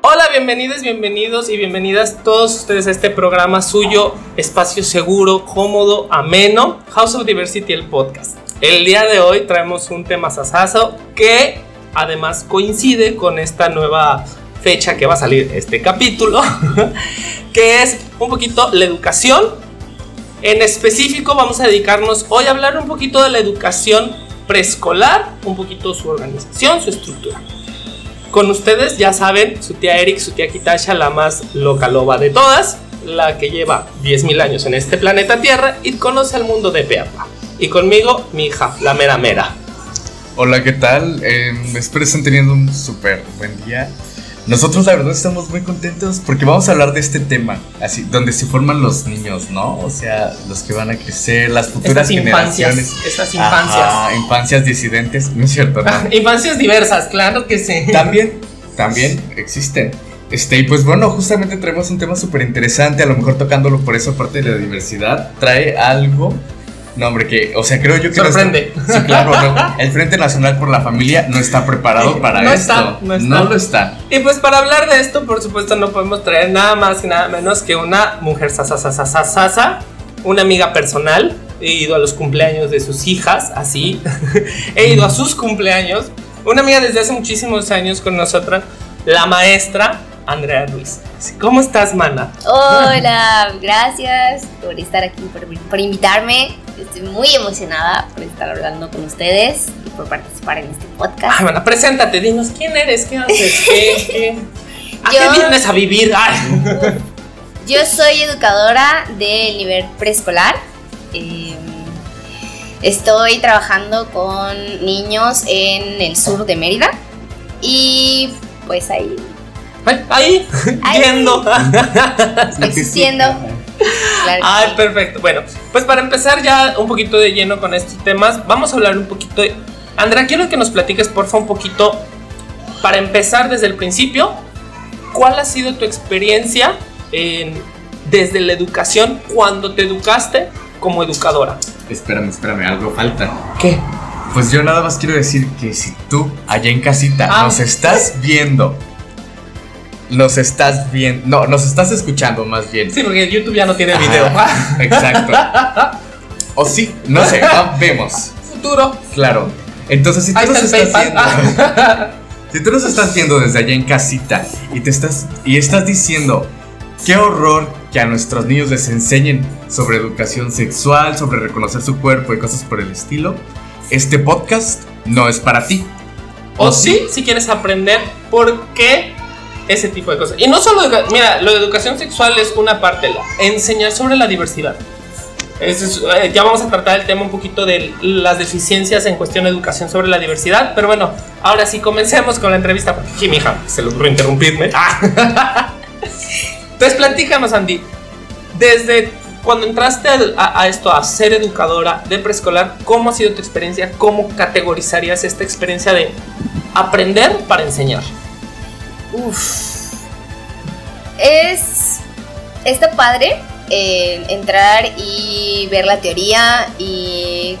Hola, bienvenidos, bienvenidos y bienvenidas todos ustedes a este programa suyo, espacio seguro, cómodo, ameno, House of Diversity, el podcast. El día de hoy traemos un tema sasazo que además coincide con esta nueva fecha que va a salir este capítulo, que es un poquito la educación. En específico vamos a dedicarnos hoy a hablar un poquito de la educación preescolar, un poquito su organización, su estructura. Con ustedes ya saben, su tía Eric, su tía Kitasha, la más loca loba de todas, la que lleva 10.000 años en este planeta Tierra y conoce el mundo de Peapa. Y conmigo, mi hija, la mera mera. Hola, ¿qué tal? Eh, espero estén teniendo un súper buen día. Nosotros la verdad estamos muy contentos porque vamos a hablar de este tema, así, donde se forman los niños, ¿no? O sea, los que van a crecer, las futuras Estas infancias, generaciones. estas infancias. Ajá, infancias disidentes, no es cierto, ¿no? Infancias diversas, claro que sí. también, también existen. Este, y pues bueno, justamente traemos un tema súper interesante, a lo mejor tocándolo por esa parte de la diversidad, trae algo no, hombre, que, o sea, creo yo que. Sorprende. No está, sí, claro, no. El Frente Nacional por la Familia no está preparado para no esto. Está, no, está. no lo está. Y pues para hablar de esto, por supuesto, no podemos traer nada más y nada menos que una mujer sasa, una amiga personal. He ido a los cumpleaños de sus hijas, así. He ido a sus cumpleaños. Una amiga desde hace muchísimos años con nosotras, la maestra Andrea Ruiz. ¿Cómo estás, mana? Hola, gracias por estar aquí, por, por, invitarme. Estoy muy emocionada por estar hablando con ustedes y por participar en este podcast. Ah, mana, preséntate, dinos quién eres, qué haces, qué, qué, ¿a yo, qué vienes a vivir? Ay. Yo soy educadora del nivel preescolar. Eh, estoy trabajando con niños en el sur de Mérida y pues ahí Ahí, ahí. yendo. Existiendo. Claro Ay, sí. perfecto. Bueno, pues para empezar ya un poquito de lleno con estos temas, vamos a hablar un poquito de... Andrea, quiero que nos platiques, porfa, un poquito, para empezar desde el principio, ¿cuál ha sido tu experiencia en, desde la educación cuando te educaste como educadora? Espérame, espérame, algo falta. ¿Qué? Pues yo nada más quiero decir que si tú allá en casita ah. nos estás viendo nos estás viendo, no, nos estás escuchando más bien. Sí, porque YouTube ya no tiene Ajá, video. Exacto. O sí, no sé, vemos. Futuro. Claro. Entonces, si tú nos estás viendo, si tú nos estás viendo desde allá en casita y te estás y estás diciendo qué horror que a nuestros niños les enseñen sobre educación sexual, sobre reconocer su cuerpo y cosas por el estilo, este podcast no es para ti. O, ¿O sí, si quieres aprender por qué ese tipo de cosas. Y no solo, mira, lo de educación sexual es una parte, la, enseñar sobre la diversidad. Es, es, eh, ya vamos a tratar el tema un poquito de las deficiencias en cuestión de educación sobre la diversidad, pero bueno, ahora sí comencemos con la entrevista, porque aquí mi hija se ocurrió interrumpirme. Entonces, platícanos, Andy, desde cuando entraste a, a, esto, a ser educadora de preescolar, ¿cómo ha sido tu experiencia? ¿Cómo categorizarías esta experiencia de aprender para enseñar? Uf. Es. Está padre eh, entrar y ver la teoría y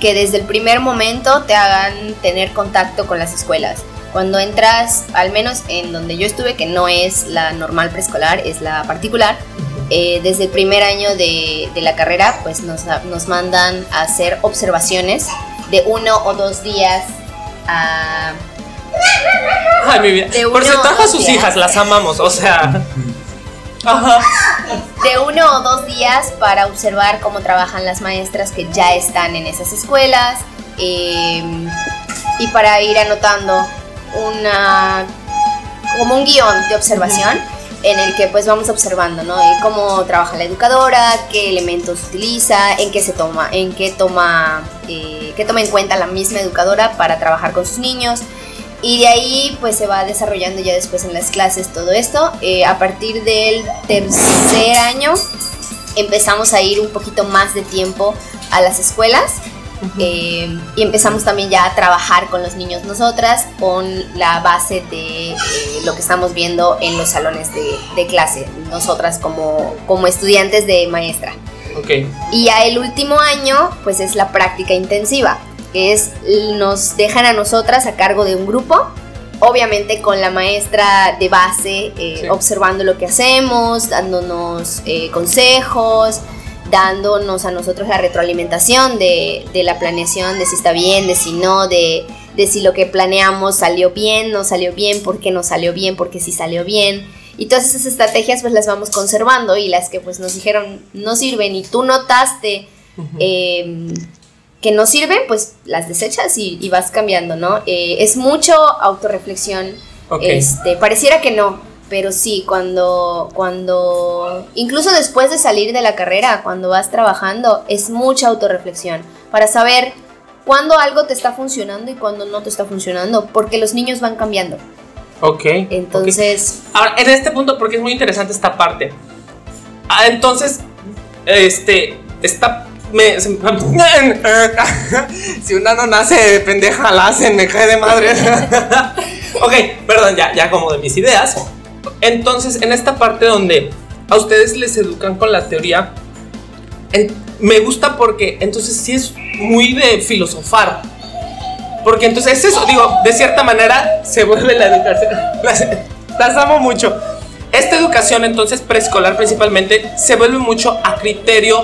que desde el primer momento te hagan tener contacto con las escuelas. Cuando entras, al menos en donde yo estuve, que no es la normal preescolar, es la particular, eh, desde el primer año de, de la carrera, pues nos, nos, mandan a hacer observaciones de uno o dos días a Ay, mi vida. Por si trajo a sus hijas, las amamos, o sea. Ajá. De uno o dos días para observar cómo trabajan las maestras que ya están en esas escuelas eh, y para ir anotando una como un guion de observación en el que pues vamos observando, ¿no? Y cómo trabaja la educadora, qué elementos utiliza, en qué se toma, en qué toma, eh, qué toma en cuenta la misma educadora para trabajar con sus niños. Y de ahí pues se va desarrollando ya después en las clases todo esto. Eh, a partir del tercer año empezamos a ir un poquito más de tiempo a las escuelas. Uh -huh. eh, y empezamos también ya a trabajar con los niños nosotras con la base de eh, lo que estamos viendo en los salones de, de clase, nosotras como, como estudiantes de maestra. Okay. Y ya el último año, pues es la práctica intensiva, que es nos dejan a nosotras a cargo de un grupo, obviamente con la maestra de base, eh, observando lo que hacemos, dándonos eh, consejos, dándonos a nosotros la retroalimentación de, de, la planeación, de si está bien, de si no, de, de si lo que planeamos salió bien, no salió bien, por qué no salió bien, por qué sí salió bien. Y todas esas estrategias pues las vamos conservando y las que pues nos dijeron no sirven y tú notaste em, que no sirven, pues las desechas y, vas cambiando, ¿no? Eh, es mucho autorreflexión. Este, pareciera que no, pero sí, cuando, cuando, incluso después de salir de la carrera, cuando vas trabajando, es mucha autorreflexión para saber cuándo algo te está funcionando y cuándo no te está funcionando, porque los niños van cambiando. Ok. Entonces. Ahora, en este punto, porque es muy interesante esta parte. Ah, entonces, este, está. Me, si una no nace de pendeja, la hacen, me cae de madre. ok, perdón, ya, ya como de mis ideas. Entonces, en esta parte donde a ustedes les educan con la teoría, me gusta porque entonces sí es muy de filosofar porque entonces eso, digo, de cierta manera se vuelve la educación. Las, amo mucho. Esta educación entonces preescolar principalmente se vuelve mucho a criterio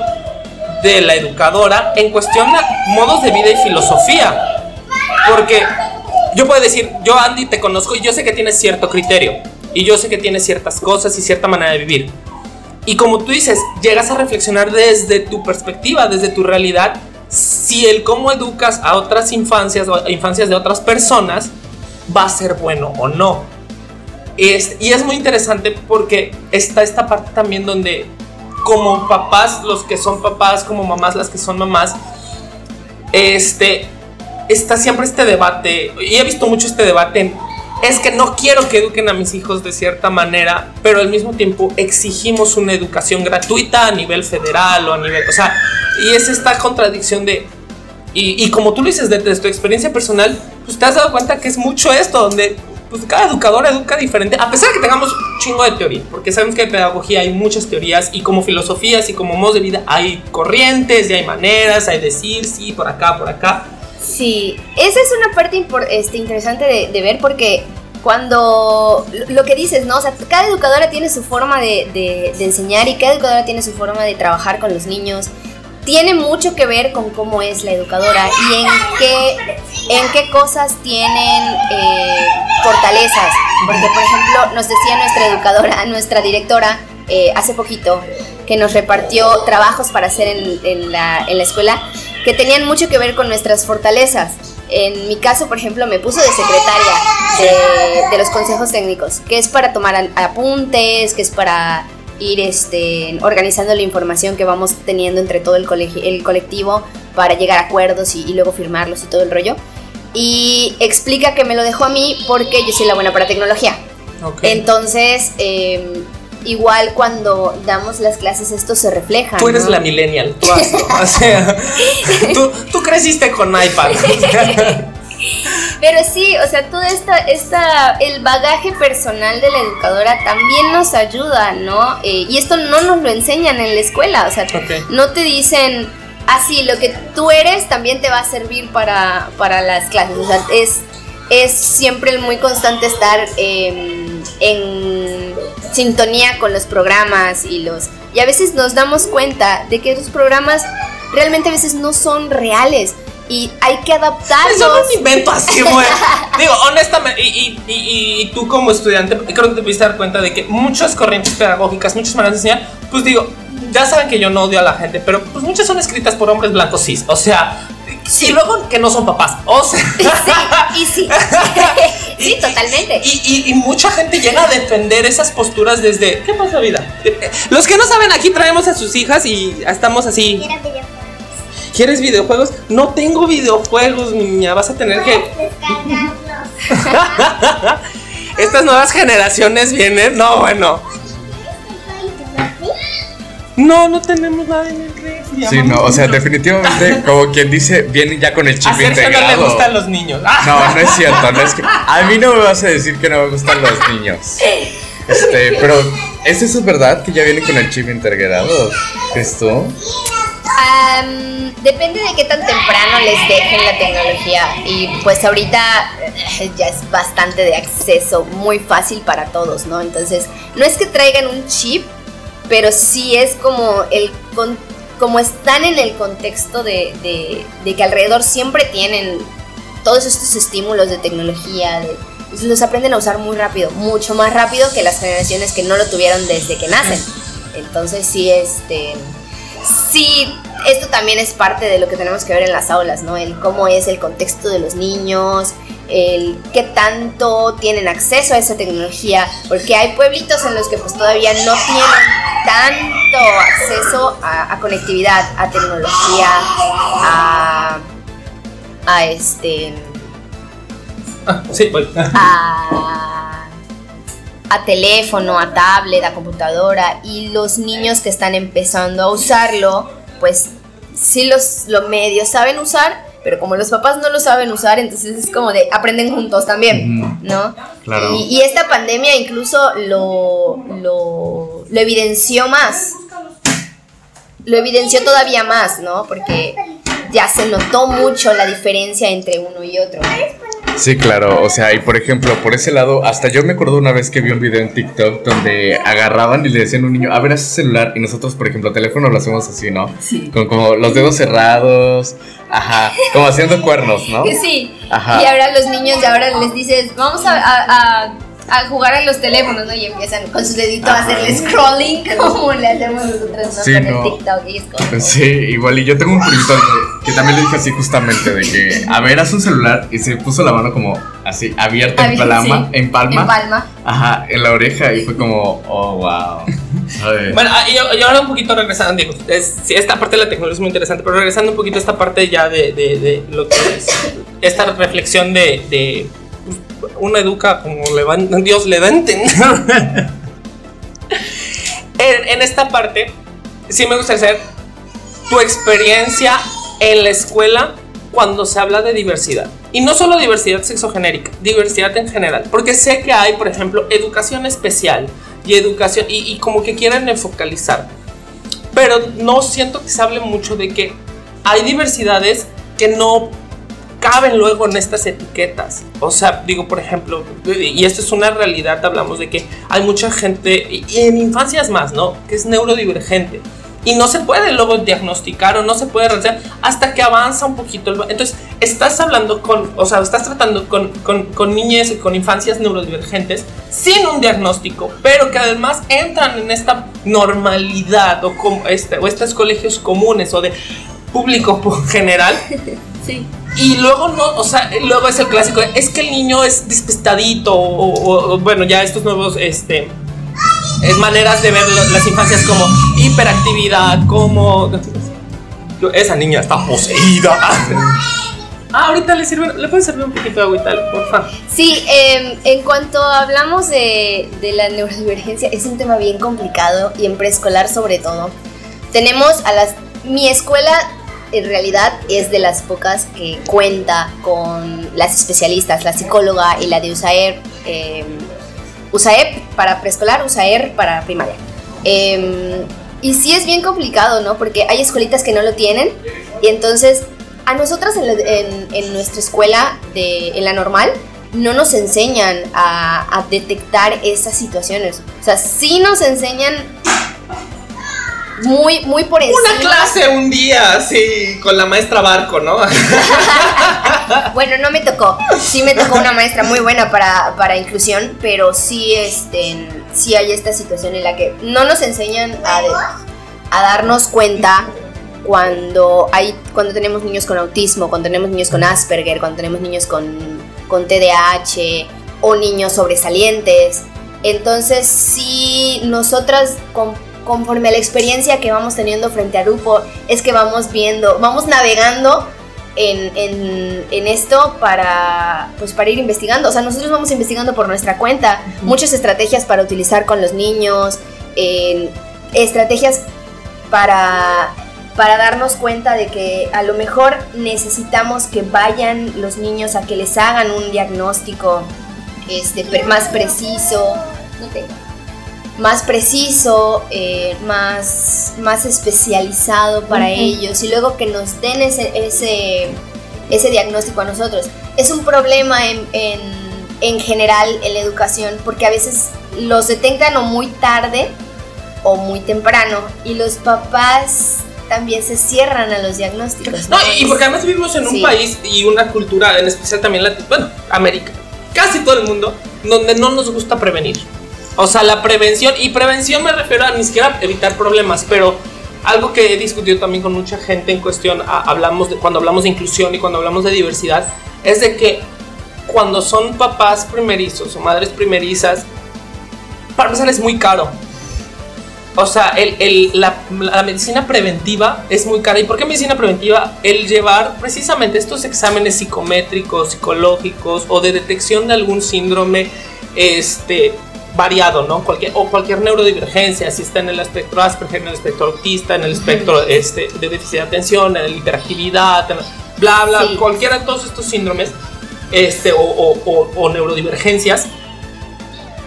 de la educadora en cuestión de modos de vida y filosofía. Porque yo puedo decir, yo Andy te conozco y yo sé que tienes cierto criterio. Y yo sé que tienes ciertas cosas y cierta manera de vivir. Y como tú dices, llegas a reflexionar desde tu perspectiva, desde tu realidad si el cómo educas a otras infancias o a infancias de otras personas va a ser bueno o no. Es, y es muy interesante porque está esta parte también donde como papás, los que son papás, como mamás, las que son mamás, este, está siempre este debate, y he visto mucho este debate es que no quiero que eduquen a mis hijos de cierta manera, pero al mismo tiempo exigimos una educación gratuita a nivel federal o a nivel, o sea, y es esta contradicción de, y, como tú lo dices desde tu experiencia personal, pues te has dado cuenta que es mucho esto, donde pues cada educador educa diferente, a pesar de que tengamos chingo de teoría, porque sabemos que en pedagogía hay muchas teorías y como filosofías y como modos de vida hay corrientes y hay maneras, hay decir sí, por acá, por acá. Sí, esa es una parte este, interesante de, ver porque cuando lo que dices, ¿no? O sea, cada educadora tiene su forma de, de enseñar y cada educadora tiene su forma de trabajar con los niños tiene mucho que ver con cómo es la educadora y en qué, en qué cosas tienen eh, fortalezas. Porque, por ejemplo, nos decía nuestra educadora, nuestra directora, eh, hace poquito, que nos repartió trabajos para hacer en, la, escuela que tenían mucho que ver con nuestras fortalezas. En mi caso, por ejemplo, me puso de secretaria de, de los consejos técnicos, que es para tomar apuntes, que es para ir este, organizando la información que vamos teniendo entre todo el, el colectivo para llegar a acuerdos y, luego firmarlos y todo el rollo. Y explica que me lo dejó a mí porque yo soy la buena para tecnología. Entonces, em, igual cuando damos las clases esto se refleja. Tú eres la millennial, tú, o sea, tú, tú creciste con iPad. Pero sí, o sea, todo esta, esta, el bagaje personal de la educadora también nos ayuda, ¿no? Eh, y esto no nos lo enseñan en la escuela, o sea, no te dicen, así, ah, lo que tú eres también te va a servir para, para las clases, o sea, es, es siempre muy constante estar em, en sintonía con los programas y los... Y a veces nos damos cuenta de que esos programas realmente a veces no son reales y hay que adaptarlos. Eso no es un invento así, güey. Digo, honestamente, y, y, y, tú como estudiante, creo que te pudiste dar cuenta de que muchas corrientes pedagógicas, muchas maneras de enseñar, pues digo, ya saben que yo no odio a la gente, pero pues muchas son escritas por hombres blancos cis. O sea, y luego que no son papás. O sea. Sí, y sí. sí, totalmente. Y, y, mucha gente llega a defender esas posturas desde. ¿Qué pasa, vida? Los que no saben, aquí traemos a sus hijas y estamos así. ¿Quieres videojuegos? No tengo videojuegos, niña. Vas a tener que. Estas nuevas generaciones vienen. No, bueno. No, no tenemos nada en el refri. Sí, no, o sea, definitivamente, como quien dice, vienen ya con el chip a integrado. no le gustan los niños. No, no es cierto, no es que. A mí no me vas a decir que no me gustan los niños. Este, pero ¿Es eso verdad que ya viene con el chip integrado? ¿Esto? depende de qué tan temprano les dejen la tecnología. Y pues ahorita eh, ya es bastante de acceso, muy fácil para todos, ¿no? Entonces, no es que traigan un chip, pero sí es como el como están en el contexto de, de, que alrededor siempre tienen todos estos estímulos de tecnología, los aprenden a usar muy rápido, mucho más rápido que las generaciones que no lo tuvieron desde que nacen. Entonces sí, este, sí, esto también es parte de lo que tenemos que ver en las aulas, ¿no? El cómo es el contexto de los niños, el qué tanto tienen acceso a esa tecnología, porque hay pueblitos en los que pues todavía no tienen tanto acceso a, conectividad, a tecnología, a, a este... Ah, sí, a, a teléfono, a tablet, a computadora y los niños que están empezando a usarlo, pues sí los, los medios saben usar, pero como los papás no lo saben usar, entonces es como de aprenden juntos también, ¿no? Claro. Y, esta pandemia incluso lo, lo, lo evidenció más, lo evidenció todavía más, ¿no? Porque ya se notó mucho la diferencia entre uno y otro. Sí, claro, o sea, y por ejemplo, por ese lado, hasta yo me acuerdo una vez que vi un video en TikTok donde agarraban y le decían a un niño, a ver, haz celular, y nosotros, por ejemplo, teléfono lo hacemos así, ¿no? Sí. Con como los dedos cerrados, ajá, como haciendo cuernos, ¿no? Sí, ajá. Y ahora los niños, y ahora les dices, vamos a a jugar en los teléfonos, ¿no? Y empiezan con su dedito a hacerle scrolling como le hacemos nosotros, ¿no? Sí, con el TikTok y es Sí, igual, y yo tengo un primito que, también le dije así justamente, de que, a ver, haz un celular, y se puso la mano como así, abierta en palma, en palma. En palma. Ajá, en la oreja, y fue como, oh, wow. Bueno, ah, yo, yo, ahora un poquito regresando, digo, es, sí, esta parte de la tecnología es muy interesante, pero regresando un poquito a esta parte ya de, de, de lo que es esta reflexión de, de una educa como le Dios le da a entender. en, esta parte, sí me gustaría saber tu experiencia en la escuela cuando se habla de diversidad. Y no solo diversidad sexogenérica, diversidad en general. Porque sé que hay, por ejemplo, educación especial y educación, y, y como que quieren enfocalizar. Pero no siento que se hable mucho de que hay diversidades que no caben luego en estas etiquetas. O sea, digo, por ejemplo, y esto es una realidad, hablamos de que hay mucha gente, y en infancias más, ¿no? Que es neurodivergente. Y no se puede luego diagnosticar o no se puede realizar hasta que avanza un poquito. Entonces, estás hablando con, o sea, estás tratando con, con, con niñez y con infancias neurodivergentes sin un diagnóstico, pero que además entran en esta normalidad o, como este, o estos colegios comunes o de público general. Sí. Y luego no, o sea, luego es el clásico, es que el niño es despistadito o, bueno, ya estos nuevos, este, es maneras de ver las infancias como hiperactividad, como esa niña está poseída. Ah, ahorita le sirve, le puede servir un poquito de agüita, por favor. Sí, em, en cuanto hablamos de, de la neurodivergencia, es un tema bien complicado y en preescolar sobre todo. Tenemos a las, mi escuela en realidad es de las pocas que cuenta con las especialistas, la psicóloga y la de USAER, eh, USAEP para preescolar, USAER para primaria. Em, y sí es bien complicado, ¿no? Porque hay escuelitas que no lo tienen y entonces a nosotras en, nuestra escuela, de, en la normal, no nos enseñan a, a detectar esas situaciones. O sea, sí nos enseñan muy, muy por encima. Una clase un día, sí, con la maestra Barco, ¿no? bueno, no me tocó. Sí me tocó una maestra muy buena para, para inclusión, pero sí, este, sí hay esta situación en la que no nos enseñan a, a darnos cuenta cuando hay cuando tenemos niños con autismo, cuando tenemos niños con Asperger, cuando tenemos niños con, con TDAH o niños sobresalientes. Entonces, sí, nosotras conforme a la experiencia que vamos teniendo frente a grupo, es que vamos viendo, vamos navegando en, esto para, pues para ir investigando. O sea, nosotros vamos investigando por nuestra cuenta muchas estrategias para utilizar con los niños, estrategias para, para darnos cuenta de que a lo mejor necesitamos que vayan los niños a que les hagan un diagnóstico este, más preciso. No tengo más preciso, eh, más, más especializado para ellos y luego que nos den ese, ese, ese, diagnóstico a nosotros. Es un problema en, en, en, general en la educación porque a veces los detectan o muy tarde o muy temprano y los papás también se cierran a los diagnósticos. No, y porque además vivimos en un país y una cultura, en especial también la, bueno, América, casi todo el mundo, donde no nos gusta prevenir. O sea, la prevención, y prevención me refiero a ni siquiera evitar problemas, pero algo que he discutido también con mucha gente en cuestión, hablamos de, cuando hablamos de inclusión y cuando hablamos de diversidad, es de que cuando son papás primerizos o madres primerizas, para empezar es muy caro. O sea, el, la, la, medicina preventiva es muy cara. ¿Y por qué medicina preventiva? El llevar precisamente estos exámenes psicométricos, psicológicos o de detección de algún síndrome, este, variado, ¿no? Cualquier, o cualquier neurodivergencia, si está en el espectro Asperger, en el espectro autista, en el espectro este, de déficit de atención, en la hiperactividad, bla, bla, cualquiera de todos estos síndromes este, o, o, o, neurodivergencias,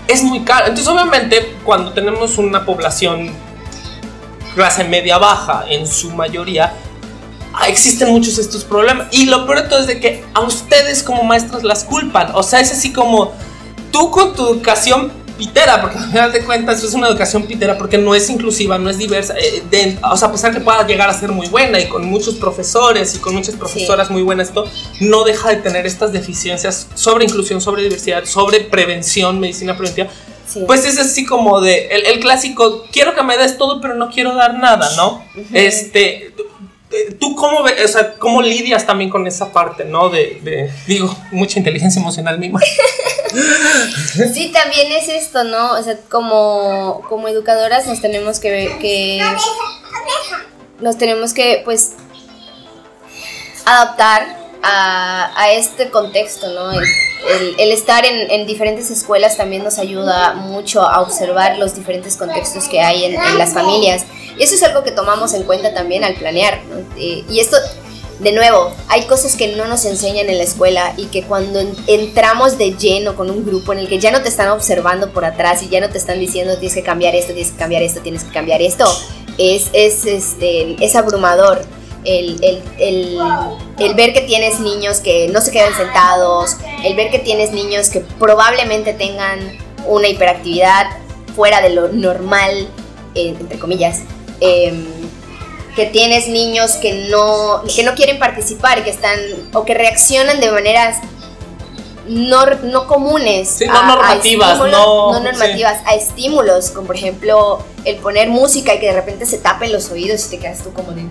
es muy caro. Entonces, obviamente, cuando tenemos una población clase media baja en su mayoría, existen muchos estos problemas. Y lo peor de todo es de que a ustedes como maestros las culpan. O sea, es así como tú con tu educación pitera, porque al final de cuentas es una educación pitera porque no es inclusiva, no es diversa. Eh, o sea, a pesar que pueda llegar a ser muy buena y con muchos profesores y con muchas profesoras muy buenas, esto no deja de tener estas deficiencias sobre inclusión, sobre diversidad, sobre prevención, medicina preventiva. Pues es así como de el, clásico, quiero que me des todo, pero no quiero dar nada, ¿no? Este, ¿Tú cómo, ves, o sea, cómo lidias también con esa parte, ¿no? De, digo, mucha inteligencia emocional misma. sí, también es esto, ¿no? O sea, como, como educadoras nos tenemos que, que nos tenemos que, pues, adaptar a, este contexto, ¿no? El, estar en, diferentes escuelas también nos ayuda mucho a observar los diferentes contextos que hay en, las familias. Y eso es algo que tomamos en cuenta también al planear. Eh, y esto, de nuevo, hay cosas que no nos enseñan en la escuela y que cuando entramos de lleno con un grupo en el que ya no te están observando por atrás y ya no te están diciendo tienes que cambiar esto, tienes que cambiar esto, tienes que cambiar esto, es, es, este, es abrumador el, el, ver que tienes niños que no se quedan sentados, el ver que tienes niños que probablemente tengan una hiperactividad fuera de lo normal, eh, entre comillas, em, que tienes niños que no, que no quieren participar, que están o que reaccionan de maneras no, no comunes. no normativas, no, normativas, a estímulos, como por ejemplo el poner música y que de repente se tapen los oídos y te quedas tú como de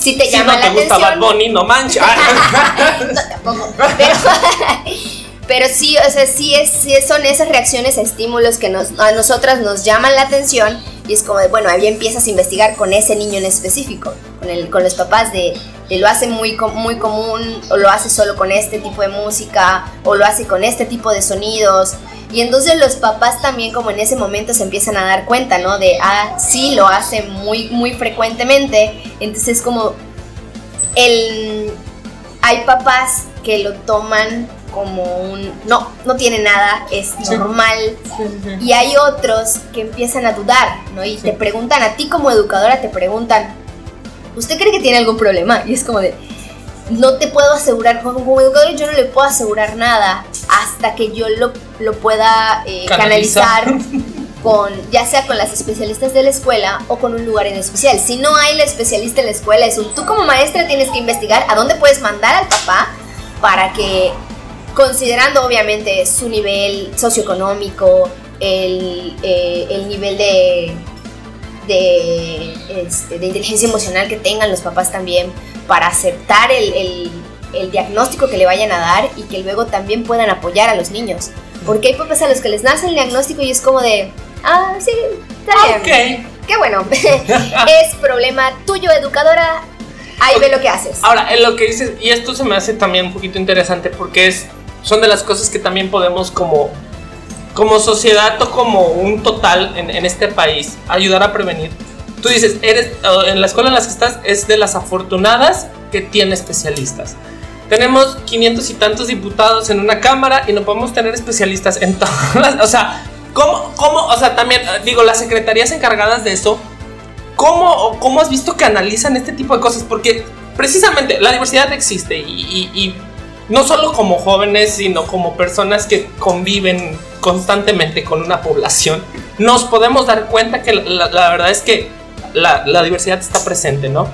si te llama la atención. Bad Bunny, no mancha. no, tampoco. Pero, sí, o sea, sí, es, son esas reacciones a estímulos que nos, a nosotras nos llaman la atención y es como de, bueno, ahí empiezas a investigar con ese niño en específico, con, el, con los papás de, de, lo hace muy, muy común o lo hace solo con este tipo de música o lo hace con este tipo de sonidos y entonces los papás también como en ese momento se empiezan a dar cuenta, ¿no? De, ah, sí, lo hace muy, muy frecuentemente. Entonces como el... Hay papás que lo toman como un... No, no tiene nada, es normal. Y hay otros que empiezan a dudar, ¿no? Y te preguntan, a ti como educadora te preguntan, ¿usted cree que tiene algún problema? Y es como de no te puedo asegurar, como, educador yo no le puedo asegurar nada hasta que yo lo, lo pueda eh, canalizar con, ya sea con las especialistas de la escuela o con un lugar en especial. Si no hay la especialista en la escuela, es un, tú como maestra tienes que investigar a dónde puedes mandar al papá para que, considerando obviamente su nivel socioeconómico, el, eh, el nivel de, de, este, de inteligencia emocional que tengan los papás también, para aceptar el, diagnóstico que le vayan a dar y que luego también puedan apoyar a los niños. Porque hay papás a los que les nace el diagnóstico y es como de, ah, sí, está bien. Qué bueno. es problema tuyo, educadora. Ahí ve lo que haces. Ahora, en lo que dices, y esto se me hace también un poquito interesante porque es, son de las cosas que también podemos como, como sociedad o como un total en, en este país ayudar a prevenir tú dices, eres, en la escuela en la que estás es de las afortunadas que tiene especialistas. Tenemos 500 y tantos diputados en una cámara y no podemos tener especialistas en todas O sea, ¿Cómo, cómo, o sea, también, eh, digo, las secretarías encargadas de eso, ¿cómo, cómo has visto que analizan este tipo de cosas? Porque precisamente la diversidad existe y, no solo como jóvenes, sino como personas que conviven constantemente con una población, nos podemos dar cuenta que la, verdad es que la, la diversidad está presente, ¿no?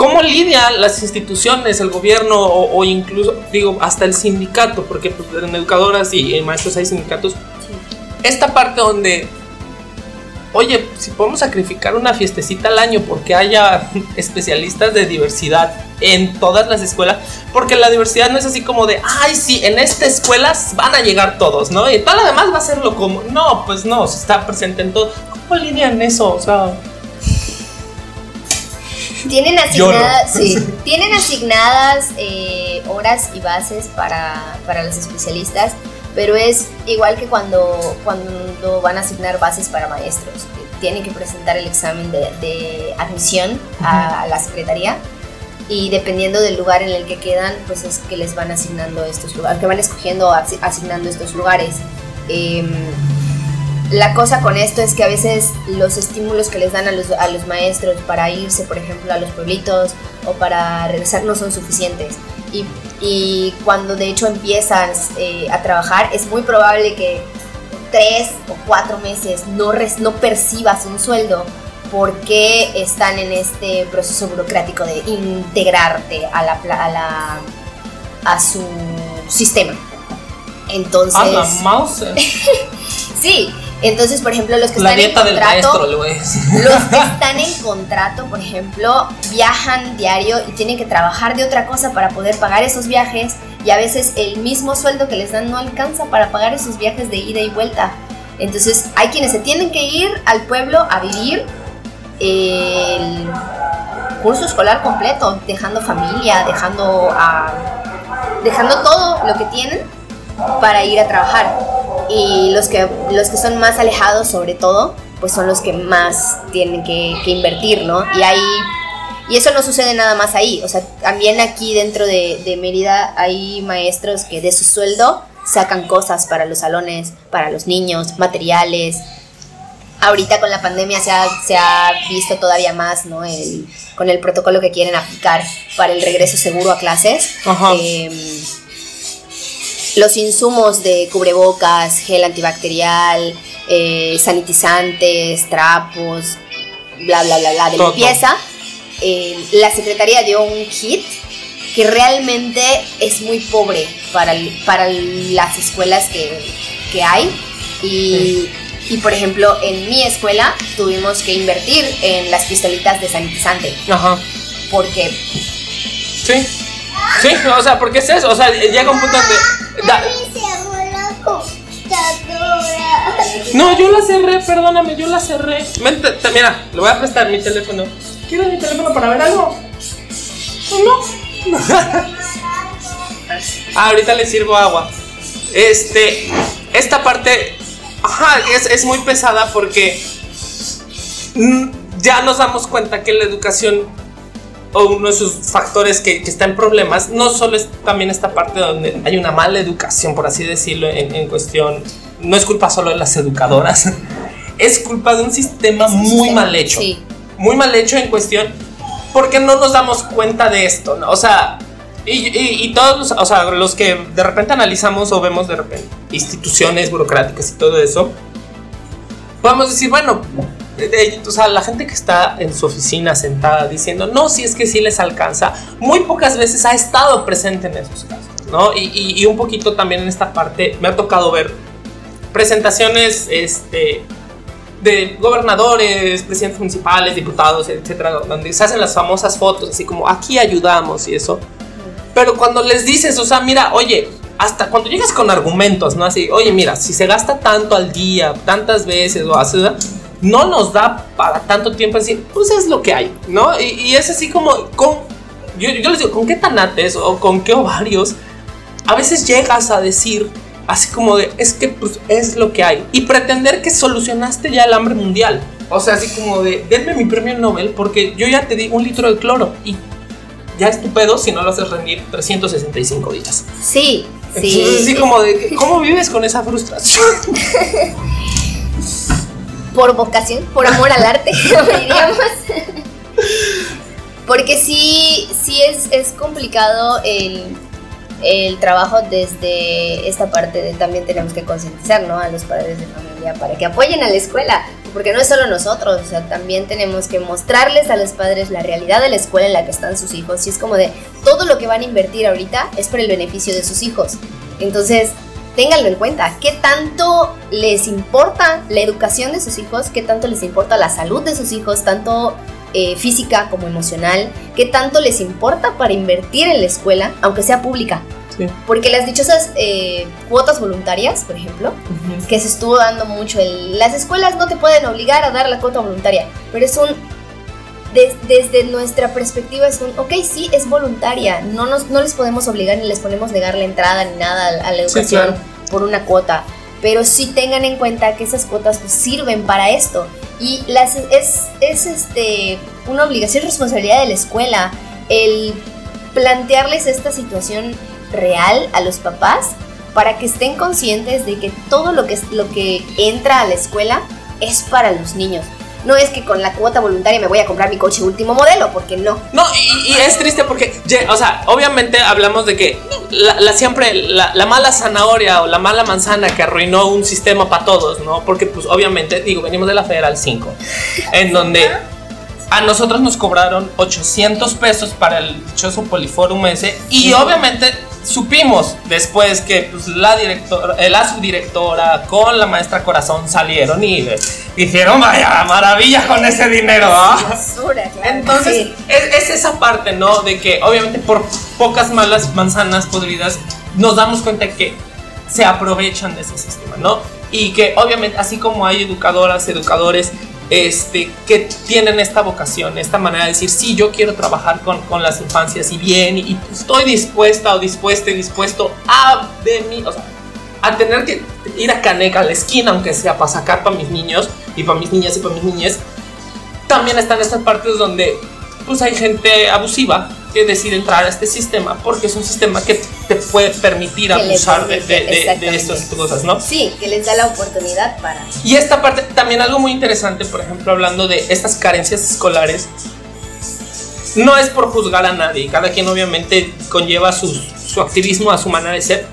¿Cómo lidian las instituciones, el gobierno o, incluso, digo, hasta el sindicato? Porque pues, en educadoras y en maestros hay sindicatos. Esta parte donde, oye, si podemos sacrificar una fiestecita al año porque haya especialistas de diversidad en todas las escuelas, porque la diversidad no es así como de, ay, sí, en esta escuela van a llegar todos, ¿no? Y todo lo demás va a ser lo como, no, pues no, se está presente en todo. ¿Cómo lidian eso? O sea... Tienen asignadas, tienen asignadas eh, horas y bases para, para los especialistas, pero es igual que cuando, cuando van a asignar bases para maestros. Tienen que presentar el examen de, admisión a, la secretaría y dependiendo del lugar en el que quedan, pues es que les van asignando estos lugares, que van escogiendo asignando estos lugares. Em, la cosa con esto es que a veces los estímulos que les dan a los, a los maestros para irse, por ejemplo, a los pueblitos o para regresar no son suficientes. Y, y cuando de hecho empiezas eh, a trabajar, es muy probable que tres o cuatro meses no, no percibas un sueldo porque están en este proceso burocrático de integrarte a, la, a, la, a su sistema. Entonces... A la mouse. sí, entonces, por ejemplo, los que están en contrato, los que están en contrato, por ejemplo, viajan diario y tienen que trabajar de otra cosa para poder pagar esos viajes y a veces el mismo sueldo que les dan no alcanza para pagar esos viajes de ida y vuelta. Entonces, hay quienes se tienen que ir al pueblo a vivir el curso escolar completo, dejando familia, dejando a, dejando todo lo que tienen para ir a trabajar y los que, los que son más alejados sobre todo, pues son los que más tienen que, invertir, ¿no? Y ahí, y eso no sucede nada más ahí, o sea, también aquí dentro de, de Mérida hay maestros que de su sueldo sacan cosas para los salones, para los niños, materiales. Ahorita con la pandemia se ha, se ha visto todavía más, ¿no? El, con el protocolo que quieren aplicar para el regreso seguro a clases. Eh, los insumos de cubrebocas, gel antibacterial, eh, sanitizantes, trapos, bla, bla, bla, bla, de limpieza. Eh, la Secretaría dio un kit que realmente es muy pobre para, para las escuelas que, hay. Y, y, por ejemplo, en mi escuela tuvimos que invertir en las pistolitas de sanitizante. Ajá. Porque... Sí. Sí, o sea, porque es eso. O sea, llega un punto donde no, yo la cerré, perdóname, yo la cerré. mira, le voy a prestar mi teléfono. ¿Quieres mi teléfono para ver algo? No. ah, ahorita le sirvo agua. Este, esta parte, ajá, es, es muy pesada porque mm, ya nos damos cuenta que la educación o uno de sus factores que, que, está en problemas, no solo es también esta parte donde hay una mala educación, por así decirlo, en, en cuestión, no es culpa solo de las educadoras, es culpa de un sistema muy mal hecho. Muy mal hecho en cuestión, porque no nos damos cuenta de esto, ¿no? O sea, y, y, todos los, o sea, los que de repente analizamos o vemos de repente instituciones burocráticas y todo eso, podemos decir, bueno, o sea, la gente que está en su oficina sentada diciendo, no, si es que sí les alcanza, muy pocas veces ha estado presente en esos casos, ¿no? Y, un poquito también en esta parte me ha tocado ver presentaciones este, de gobernadores, presidentes municipales, diputados, etcétera, donde se hacen las famosas fotos, así como aquí ayudamos y eso. Pero cuando les dices, o sea, mira, oye, hasta cuando llegas con argumentos, ¿no? Así, oye, mira, si se gasta tanto al día, tantas veces o así, no nos da para tanto tiempo decir, pues es lo que hay, ¿no? Y, es así como, con, yo, les digo, ¿con qué tanates o con qué ovarios a veces llegas a decir, así como de, es que pues es lo que hay, y pretender que solucionaste ya el hambre mundial? O sea, así como de, denme mi premio Nobel porque yo ya te di un litro de cloro y ya es tu pedo si no lo haces rendir 365 días. Sí, Sí. así como de, ¿cómo vives con esa frustración? por vocación, por amor al arte, diríamos. Porque sí, sí es, es complicado el, el, trabajo desde esta parte de también tenemos que concientizar ¿no? a los padres de familia para que apoyen a la escuela, porque no es solo nosotros, o sea, también tenemos que mostrarles a los padres la realidad de la escuela en la que están sus hijos. Y es como de todo lo que van a invertir ahorita es por el beneficio de sus hijos. Entonces, ténganlo en cuenta, qué tanto les importa la educación de sus hijos, qué tanto les importa la salud de sus hijos, tanto eh, física como emocional, qué tanto les importa para invertir en la escuela, aunque sea pública. Porque las dichosas eh, cuotas voluntarias, por ejemplo, que se estuvo dando mucho, el, las escuelas no te pueden obligar a dar la cuota voluntaria, pero es un desde nuestra perspectiva es un, ok, sí, es voluntaria, no, nos, no les podemos obligar ni les podemos negar la entrada ni nada a, la educación por una cuota, pero sí tengan en cuenta que esas cuotas pues, sirven para esto. Y las, es, es este, una obligación y responsabilidad de la escuela el plantearles esta situación real a los papás para que estén conscientes de que todo lo que, lo que entra a la escuela es para los niños no es que con la cuota voluntaria me voy a comprar mi coche último modelo, porque no. No, y, es triste porque, o sea, obviamente hablamos de que la, siempre la, mala zanahoria o la mala manzana que arruinó un sistema para todos, ¿no? Porque, pues, obviamente, digo, venimos de la Federal 5, en donde a nosotros nos cobraron 800 pesos para el dichoso Poliforum ese, y obviamente supimos después que pues, la directora, eh, la subdirectora con la maestra Corazón salieron y hicieron vaya maravilla con ese dinero. ¿ah? Entonces es, esa parte, ¿no? De que obviamente por pocas malas manzanas podridas nos damos cuenta que se aprovechan de ese sistema, ¿no? Y que obviamente así como hay educadoras, educadores este, que tienen esta vocación, esta manera de decir, sí, yo quiero trabajar con, con las infancias y bien, y, estoy dispuesta o dispuesta y dispuesto a, de mí, o sea, a tener que ir a Caneca, a la esquina, aunque sea para sacar para mis niños y para mis niñas y para mis niñas, también están estas partes donde pues hay gente abusiva que decide entrar a este sistema porque es un sistema que te puede permitir abusar de, de, estas cosas, ¿no? Sí, que les da la oportunidad para... Y esta parte, también algo muy interesante, por ejemplo, hablando de estas carencias escolares, no es por juzgar a nadie, cada quien obviamente conlleva su, su activismo a su manera de ser,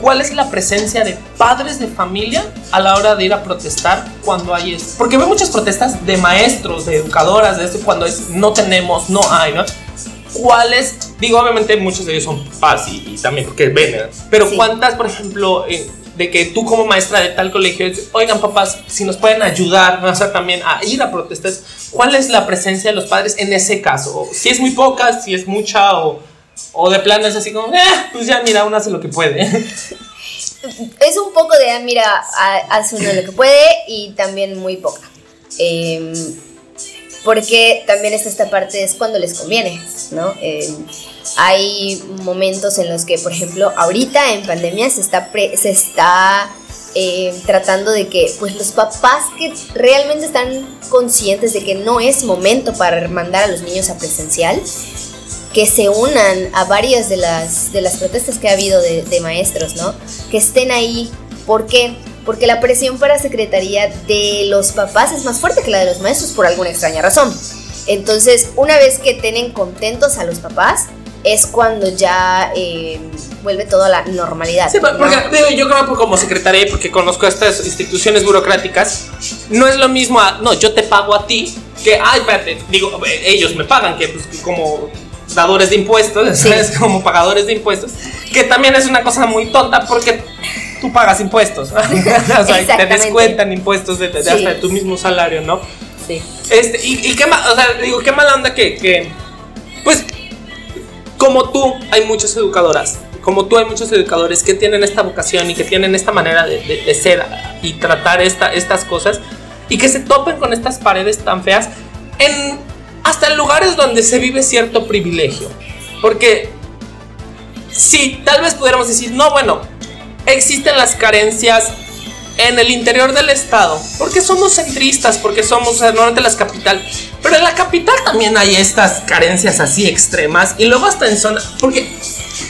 ¿Cuál es la presencia de padres de familia a la hora de ir a protestar cuando hay esto? Porque veo muchas protestas de maestros, de educadoras, de esto cuando es no tenemos, no hay, ¿no? ¿Cuáles? Digo, obviamente muchos de ellos son papás y, también porque ven, pero ¿cuántas, por ejemplo, eh, de que tú como maestra de tal colegio, oigan papás, si nos pueden ayudar, o sea, también a ir a protestas, ¿cuál es la presencia de los padres en ese caso? Si es muy poca, si es mucha o o de plano es así como, eh, pues ya mira, uno hace lo que puede. Es un poco de, ah, mira, hace uno lo que puede y también muy poca. Em, porque también está esta parte, es cuando les conviene, ¿no? Em, hay momentos en los que, por ejemplo, ahorita en pandemia se está, se está em, tratando de que pues los papás que realmente están conscientes de que no es momento para mandar a los niños a presencial, que se unan a varias de las, de las protestas que ha habido de, maestros, ¿no? Que estén ahí. ¿Por qué? Porque la presión para Secretaría de los papás es más fuerte que la de los maestros por alguna extraña razón. Entonces, una vez que tienen contentos a los papás, es cuando ya eh, vuelve todo a la normalidad. Sí, porque yo creo que como secretaria, porque conozco estas instituciones burocráticas, no es lo mismo a, no, yo te pago a ti, que, ay, espérate, digo, ellos me pagan, que pues, como dadores de impuestos, es como pagadores de impuestos, que también es una cosa muy tonta porque tú pagas impuestos, o sea, te descuentan impuestos de, hasta de tu mismo salario, ¿no? Sí. Este, y, qué mal, o sea, digo, qué mala onda que, que, pues, como tú, hay muchas educadoras, como tú hay muchos educadores que tienen esta vocación y que tienen esta manera de, de, ser y tratar esta, estas cosas y que se topen con estas paredes tan feas en hasta en lugares donde se vive cierto privilegio. Porque sí, tal vez pudiéramos decir, no, bueno, existen las carencias en el interior del estado, porque somos centristas, porque somos normalmente las capital, pero en la capital también hay estas carencias así extremas y luego hasta en zona, porque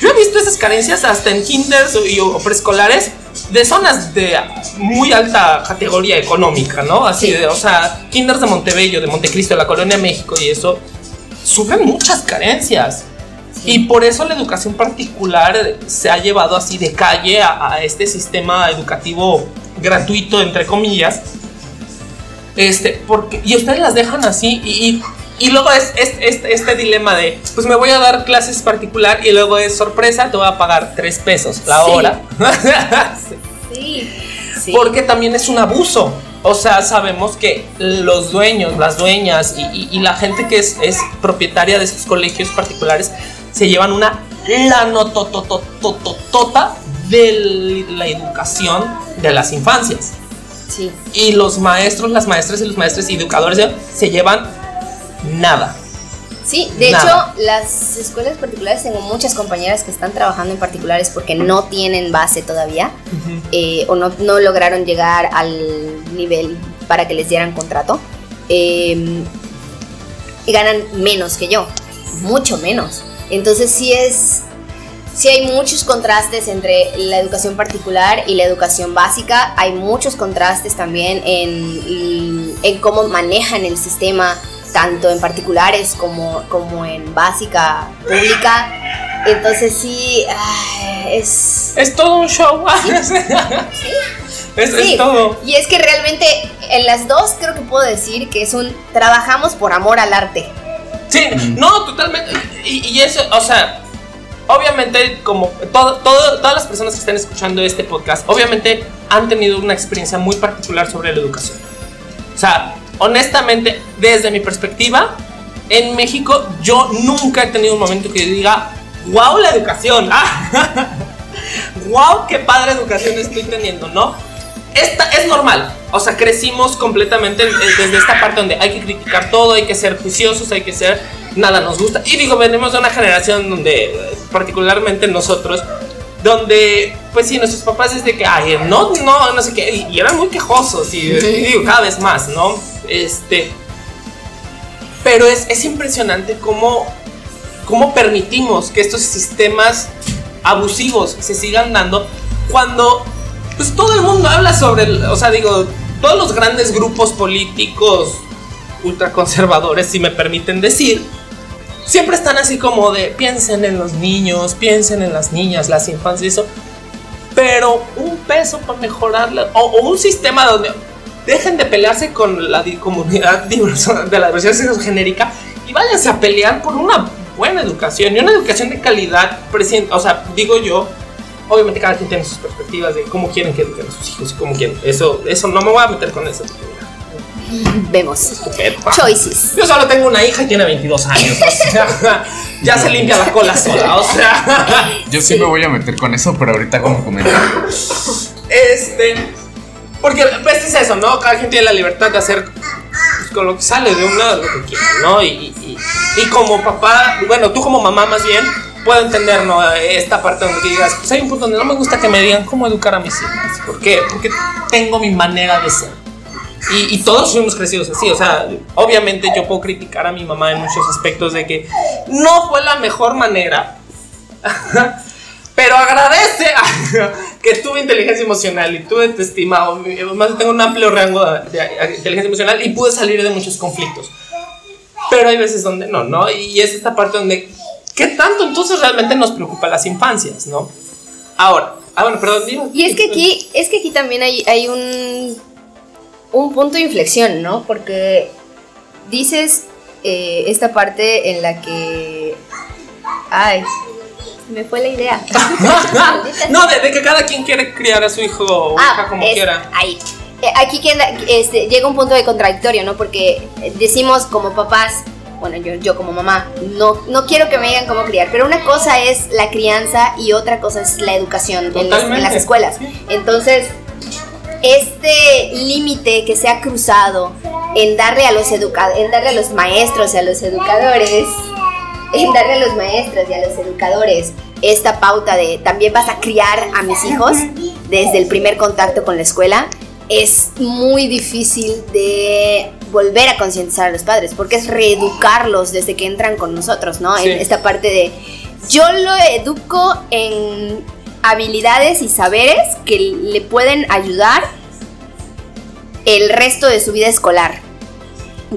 Yo he visto esas carencias hasta en kinders o, preescolares de zonas de muy alta categoría económica, ¿no? Así de, o sea, kinders de Montebello, de Montecristo, de la Colonia México y eso, sufren muchas carencias. Y por eso la educación particular se ha llevado así de calle a, este sistema educativo gratuito, entre comillas. Este, porque, y ustedes las dejan así y, y, luego es, este dilema de, pues me voy a dar clases particular y luego es sorpresa, te voy a pagar tres pesos la hora. sí. sí. Porque también es un abuso. O sea, sabemos que los dueños, las dueñas y, y la gente que es, es, propietaria de estos colegios particulares se llevan una lanototototota de la educación de las infancias. Sí. Y los maestros, las maestras y los maestros y educadores se llevan nada. Sí, de hecho, las escuelas particulares, tengo muchas compañeras que están trabajando en particulares porque no tienen base todavía eh, o no, no, lograron llegar al nivel para que les dieran contrato. Eh, y ganan menos que yo, mucho menos. Entonces sí es, sí hay muchos contrastes entre la educación particular y la educación básica. Hay muchos contrastes también en, en cómo manejan el sistema, tanto en particulares como, como en básica pública. Entonces sí, es... Es todo un show. ¿Sí? Es, todo. Y es que realmente en las dos creo que puedo decir que es un trabajamos por amor al arte. Sí, no, totalmente. Y, eso, o sea, obviamente, como todo, todas las personas que están escuchando este podcast, obviamente han tenido una experiencia muy particular sobre la educación. O sea, honestamente, desde mi perspectiva, en México yo nunca he tenido un momento que diga, wow, la educación. wow, qué padre educación estoy teniendo, ¿no? Esta es normal. O sea, crecimos completamente desde esta parte donde hay que criticar todo, hay que ser juiciosos, hay que ser. Nada nos gusta. Y digo, venimos de una generación donde, particularmente nosotros, donde, pues sí, nuestros papás es de que, ay, no, no, no sé qué, y eran muy quejosos, y, digo, cada vez más, ¿no? Este. Pero es, es impresionante cómo, cómo permitimos que estos sistemas abusivos se sigan dando cuando pues todo el mundo habla sobre, o sea, digo, todos los grandes grupos políticos ultraconservadores, si me permiten decir, siempre están así como de piensen en los niños, piensen en las niñas, las infancias y eso. Pero un peso para mejorarla, o, un sistema donde dejen de pelearse con la comunidad de la diversidad genérica y váyanse a pelear por una buena educación y una educación de calidad. O sea, digo yo, obviamente cada quien tiene sus perspectivas de cómo quieren que eduquen a sus hijos y cómo quieren. Eso, eso no me voy a meter con eso. Vemos. Choices. Yo solo tengo una hija y tiene 22 años. O sea, ya se limpia la cola sola. O sea. Yo sí, me voy a meter con eso, pero ahorita como comentario. Este. Porque pues es eso, ¿no? Cada quien tiene la libertad de hacer pues, con lo que sale de un lado lo que quiera, ¿no? Y, y, y como papá, bueno, tú como mamá más bien, puedo entender ¿no? esta parte donde digas, pues hay un punto donde no me gusta que me digan cómo educar a mis hijos. ¿Por qué? Porque tengo mi manera de ser. Y, y, todos fuimos crecidos así, o sea, obviamente yo puedo criticar a mi mamá en muchos aspectos de que no fue la mejor manera, pero agradece que tuve inteligencia emocional y tuve te estimado, además tengo un amplio rango de, inteligencia emocional y pude salir de muchos conflictos. Pero hay veces donde no, ¿no? Y es esta parte donde ¿Qué tanto entonces realmente nos preocupa las infancias, no? Ahora, ah, bueno, perdón, dime. Y es que aquí, es que aquí también hay, hay un, un punto de inflexión, ¿no? Porque dices eh, esta parte en la que. Ay, me fue la idea. no, de, que cada quien quiere criar a su hijo o ah, hija como quiera. Ahí. Eh, aquí este, llega un punto de contradictorio, ¿no? Porque decimos como papás, bueno, yo, yo como mamá, no, no quiero que me digan cómo criar, pero una cosa es la crianza y otra cosa es la educación en las, escuelas. Entonces, este límite que se ha cruzado en darle a los educadores, en darle a los maestros y a los educadores, en darle a los maestros y a los educadores esta pauta de también vas a criar a mis hijos desde el primer contacto con la escuela, es muy difícil de volver a concientizar a los padres, porque es reeducarlos desde que entran con nosotros, ¿no? En esta parte de Yo lo educo en habilidades y saberes que le pueden ayudar el resto de su vida escolar.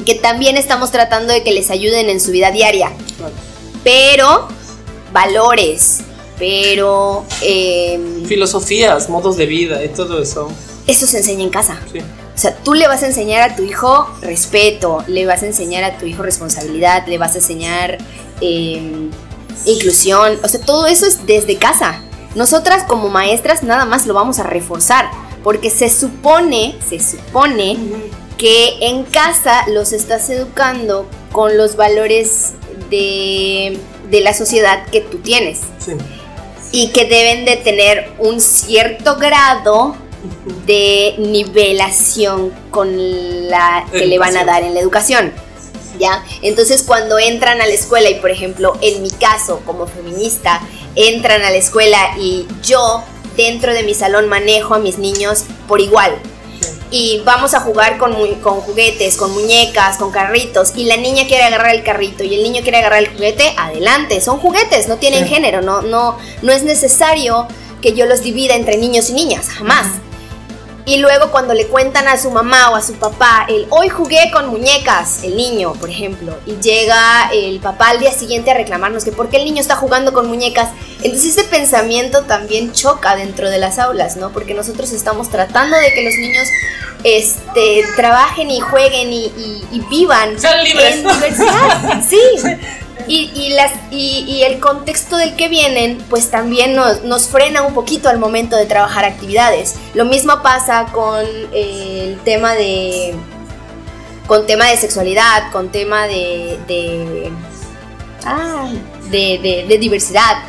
Que también estamos tratando de que les ayuden en su vida diaria. Pero valores, pero... Em, Filosofías, modos de vida y todo eso. Eso se enseña en casa. O sea, tú le vas a enseñar a tu hijo respeto, le vas a enseñar a tu hijo responsabilidad, le vas a enseñar em, inclusión. O sea, todo eso es desde casa. Nosotras como maestras nada más lo vamos a reforzar, porque se supone, se supone que en casa los estás educando con los valores de, de la sociedad que tú tienes. Sí. Y que deben de tener un cierto grado de nivelación con la que le van a dar en la educación. ¿Ya? Entonces cuando entran a la escuela y por ejemplo en mi caso como feminista entran a la escuela y yo dentro de mi salón manejo a mis niños por igual, y vamos a jugar con, con juguetes, con muñecas, con carritos, y la niña quiere agarrar el carrito y el niño quiere agarrar el juguete, adelante, son juguetes, no tienen género, no, no, no es necesario que yo los divida entre niños y niñas, jamás. Y luego cuando le cuentan a su mamá o a su papá, el hoy jugué con muñecas, el niño, por ejemplo, y llega el papá al día siguiente a reclamarnos que por qué el niño está jugando con muñecas, entonces ese pensamiento también choca dentro de las aulas, ¿no? Porque nosotros estamos tratando de que los niños este, trabajen y jueguen y, vivan en diversidad. sí. Y, las, y, el contexto del que vienen, pues también nos, frena un poquito al momento de trabajar actividades. Lo mismo pasa con el tema de. con tema de sexualidad, con tema de. de, ah, de, diversidad.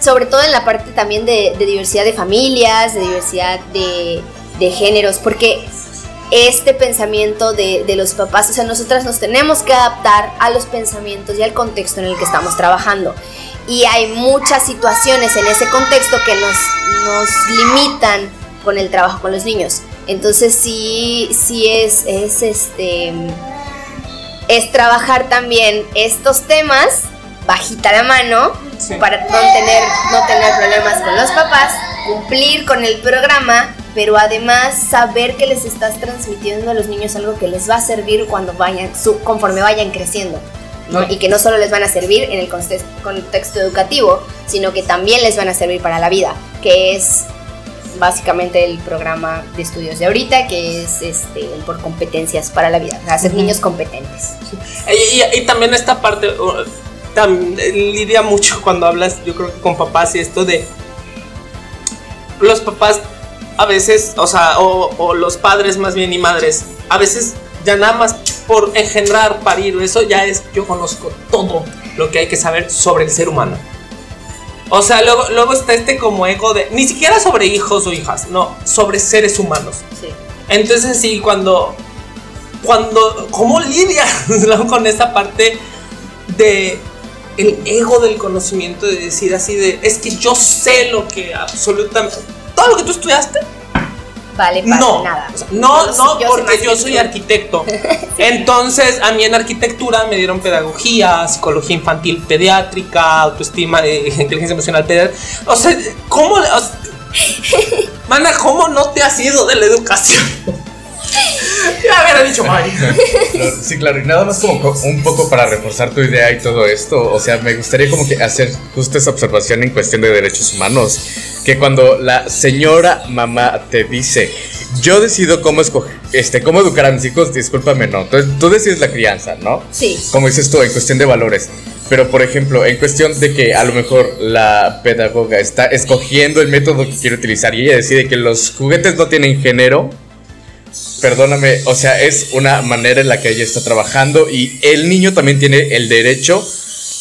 Sobre todo en la parte también de, diversidad de familias, de diversidad de, de géneros, porque este pensamiento de, los papás. O sea, nosotras nos tenemos que adaptar a los pensamientos y al contexto en el que estamos trabajando. Y hay muchas situaciones en ese contexto que nos, nos limitan con el trabajo con los niños. Entonces sí, sí es, es este es trabajar también estos temas bajita la mano para no tener, no tener problemas con los papás, cumplir con el programa pero además saber que les estás transmitiendo a los niños algo que les va a servir cuando vayan, conforme vayan creciendo. Y que no solo les van a servir en el contexto educativo, sino que también les van a servir para la vida, que es básicamente el programa de estudios de ahorita, que es este, por competencias para la vida, hacer niños competentes. Y, también esta parte lidia mucho cuando hablas, yo creo que con papás y esto de los papás a veces, o sea, o, los padres más bien y madres, a veces ya nada más por engendrar, parir, eso ya es, yo conozco todo lo que hay que saber sobre el ser humano. O sea, luego, luego está este como ego de, ni siquiera sobre hijos o hijas, no, sobre seres humanos. Sí. Entonces sí, cuando, cuando, ¿cómo lidias con esa parte de el ego del conocimiento de decir así de, es que yo sé lo que absolutamente todo lo que tú estudiaste vale para no, nada. no, no, porque yo soy arquitecto. Entonces, a mí en arquitectura me dieron pedagogía, psicología infantil pediátrica, autoestima, eh, inteligencia emocional pediátrica. O sea, ¿cómo? mana, ¿cómo no te has ido de la educación? Ya hubiera dicho Mari. Sí, claro, y nada más como un poco para reforzar tu idea y todo esto, o sea, me gustaría como que hacer justo esa observación en cuestión de derechos humanos, que cuando la señora mamá te dice, yo decido cómo escoger, este, cómo educar a mis hijos, discúlpame, no, entonces tú decides la crianza, ¿no? Sí. Como dices tú, en cuestión de valores. Pero, por ejemplo, en cuestión de que a lo mejor la pedagoga está escogiendo el método que quiere utilizar y ella decide que los juguetes no tienen género, perdóname, o sea, es una manera en la que ella está trabajando y el niño también tiene el derecho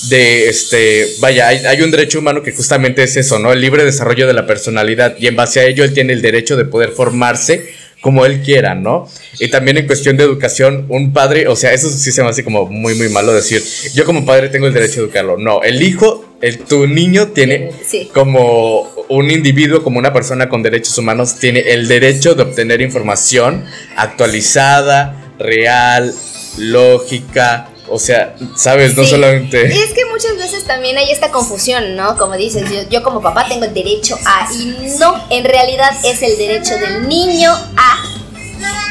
de, este, vaya, hay, un derecho humano que justamente es eso, ¿no? El libre desarrollo de la personalidad y en base a ello él tiene el derecho de poder formarse como él quiera, ¿no? Y también en cuestión de educación, un padre, o sea, eso sí se me hace como muy, muy malo decir, yo como padre tengo el derecho de educarlo. No, el hijo el, tu niño tiene como un individuo, como una persona con derechos humanos, tiene el derecho de obtener información actualizada, real, lógica, O sea, sabes, no solamente. Y es que muchas veces también hay esta confusión, ¿no? Como dices, yo, yo como papá tengo el derecho a. Y no, en realidad es el derecho del niño a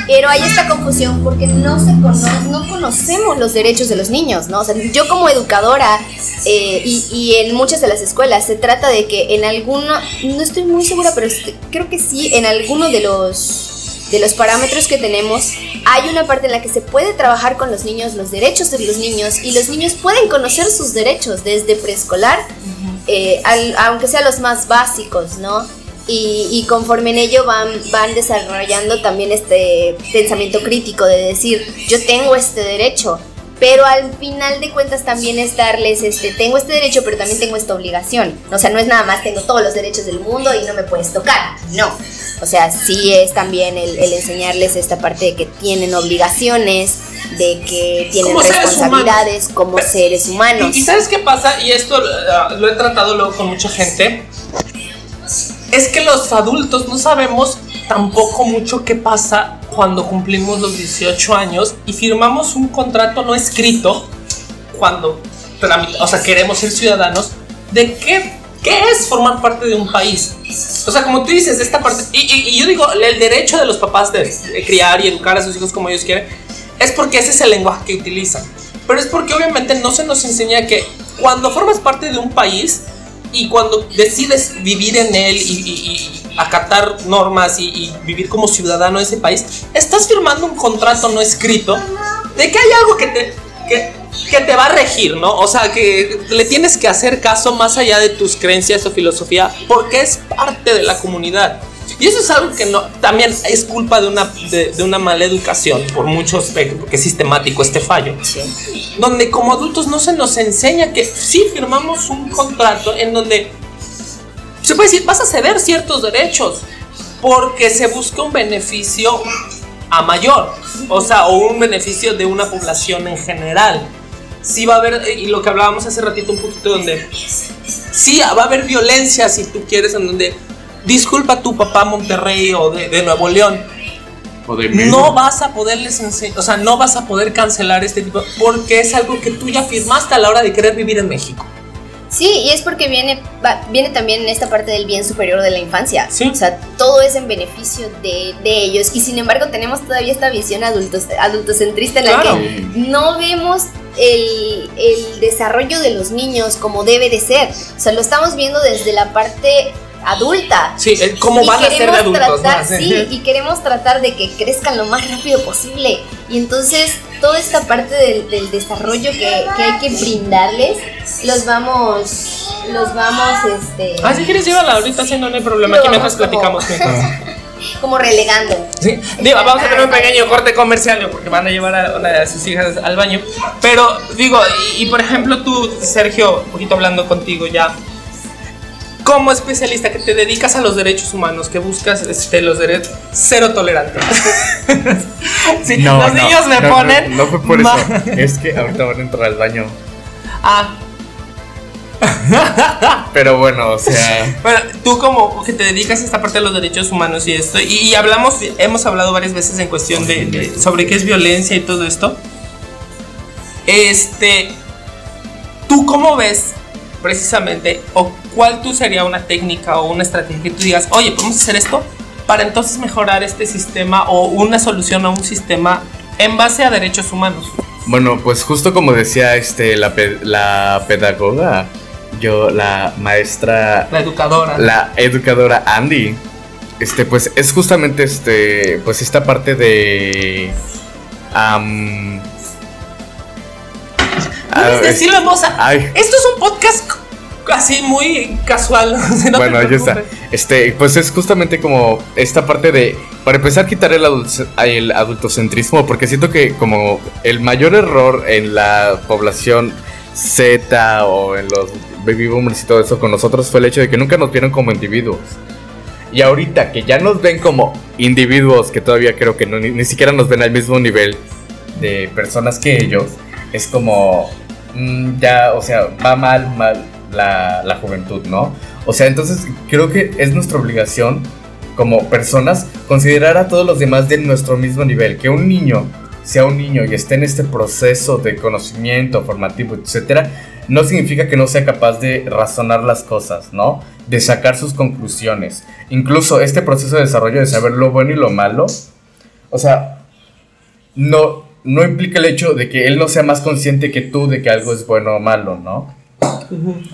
pero hay esta confusión porque no, se no conocemos los derechos de los niños, ¿no? O sea, yo como educadora eh, y, en muchas de las escuelas se trata de que en alguno, no estoy muy segura, pero creo que sí, en alguno de los de los parámetros que tenemos, hay una parte en la que se puede trabajar con los niños, los derechos de los niños, y los niños pueden conocer sus derechos desde preescolar, eh, aunque sean los más básicos, ¿no? Y, conforme en ello van, van desarrollando también este pensamiento crítico de decir, yo tengo este derecho, pero al final de cuentas también es darles, este, tengo este derecho, pero también tengo esta obligación. O sea, no es nada más tengo todos los derechos del mundo y no me puedes tocar, no. O sea, sí es también el, enseñarles esta parte de que tienen obligaciones, de que tienen responsabilidades como seres humanos. ¿Y, sabes qué pasa? Y esto uh, lo he tratado luego con mucha gente es que los adultos no sabemos tampoco mucho qué pasa cuando cumplimos los 18 años y firmamos un contrato no escrito cuando o sea, queremos ser ciudadanos de qué, qué es formar parte de un país. O sea, como tú dices, esta parte, y, yo digo, el derecho de los papás de, criar y educar a sus hijos como ellos quieren, es porque ese es el lenguaje que utilizan. Pero es porque obviamente no se nos enseña que cuando formas parte de un país, y cuando decides vivir en él y, acatar normas y, vivir como ciudadano de ese país, estás firmando un contrato no escrito de que hay algo que te, que, te va a regir, ¿no? O sea, que le tienes que hacer caso más allá de tus creencias o filosofía porque es parte de la comunidad. Y eso es algo que no, también es culpa de una, de, una mala educación, por muchos, porque es sistemático este fallo. Donde como adultos no se nos enseña que sí firmamos un contrato en donde se puede decir, vas a ceder ciertos derechos porque se busca un beneficio a mayor, o sea, o un beneficio de una población en general. Sí va a haber, y lo que hablábamos hace ratito un poquito, donde sí va a haber violencia si tú quieres, en donde disculpa a tu papá Monterrey o de, Nuevo León. no vas a poderles enseñar, o sea, no vas a poder cancelar este tipo, porque es algo que tú ya firmaste a la hora de querer vivir en México. Sí, y es porque viene, viene también en esta parte del bien superior de la infancia. Sí. O sea, todo es en beneficio de, ellos. Y sin embargo, tenemos todavía esta visión adultos, adultocentrista en la que no vemos el, el desarrollo de los niños como debe de ser. O sea, lo estamos viendo desde la parte adulta. Sí, cómo van a ser de adultos. sí, y queremos tratar de que crezcan lo más rápido posible. Y entonces toda esta parte del, desarrollo que, hay que brindarles, los vamos, los vamos, este... Ah, si quieres llévala ahorita, si no, hay problema, aquí mientras platicamos. como relegando. Sí, digo, vamos a tener un pequeño corte comercial porque van a llevar a una de sus hijas al baño. Pero digo, y por ejemplo tú, Sergio, un poquito hablando contigo ya, como especialista que te dedicas a los derechos humanos, que buscas este, los derechos cero tolerante. sí, los niños me ponen. No, fue por eso. es que ahorita van a entrar al baño. Ah. Pero bueno, o sea. Bueno, tú como que te dedicas a esta parte de los derechos humanos y esto, y, hablamos, hemos hablado varias veces en cuestión de, sobre qué es violencia y todo esto. Este, ¿tú cómo ves precisamente, o cuál tú sería una técnica o una estrategia que tú digas, oye, podemos hacer esto para entonces mejorar este sistema o una solución a un sistema en base a derechos humanos. Bueno, pues justo como decía este la, la pedagoga, yo la maestra, la educadora, la educadora Andy, este pues es justamente este pues esta parte de Puedes decirlo en Esto es un podcast así muy casual. bueno, ahí está. Este, pues es justamente como esta parte de, para empezar, quitar el, el adultocentrismo, porque siento que como el mayor error en la población Z o en los baby boomers y todo eso con nosotros fue el hecho de que nunca nos vieron como individuos. Y ahorita que ya nos ven como individuos, que todavía creo que ni, ni siquiera nos ven al mismo nivel de personas que ellos, es como, ya, o sea, va mal, mal la, juventud, ¿no? O sea, entonces creo que es nuestra obligación como personas considerar a todos los demás de nuestro mismo nivel. Que un niño sea un niño y esté en este proceso de conocimiento formativo, etcétera, no significa que no sea capaz de razonar las cosas, ¿no? De sacar sus conclusiones. Incluso este proceso de desarrollo de saber lo bueno y lo malo, o sea, no, no implica el hecho de que él no sea más consciente que tú de que algo es bueno o malo, ¿no?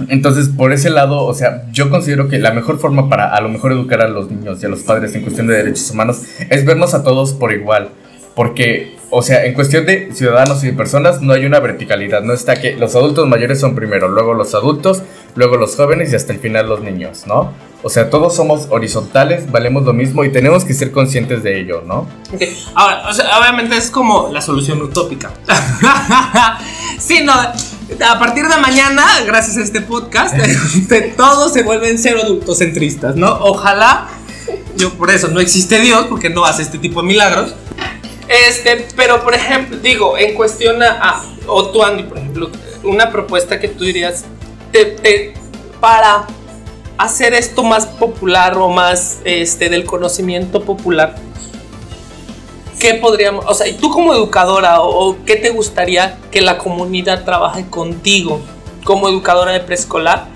Entonces, por ese lado, o sea, yo considero que la mejor forma para a lo mejor educar a los niños y a los padres en cuestión de derechos humanos es vernos a todos por igual. Porque, o sea, en cuestión de ciudadanos y de personas no hay una verticalidad, no está que los adultos mayores son primero, luego los adultos, luego los jóvenes y hasta el final los niños, ¿no? O sea, todos somos horizontales, valemos lo mismo y tenemos que ser conscientes de ello, ¿no? Ahora, o sea, obviamente es como la solución utópica. sí, no, a partir de mañana, gracias a este podcast, todos se vuelven ser adultocentristas, ¿no? Ojalá, yo por eso no existe Dios, porque no hace este tipo de milagros. Este, pero por ejemplo, digo, en cuestión a, o tú Andy, por ejemplo, una propuesta que tú dirías, para hacer esto más popular o más este, del conocimiento popular, ¿qué podríamos, o sea, y tú como educadora o, qué te gustaría que la comunidad trabaje contigo como educadora de preescolar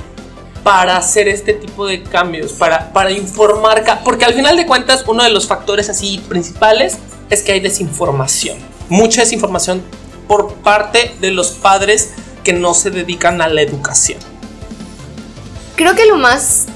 para hacer este tipo de cambios, para, para informar, porque al final de cuentas uno de los factores así principales es que hay desinformación, mucha desinformación por parte de los padres que no se dedican a la educación. Creo que lo más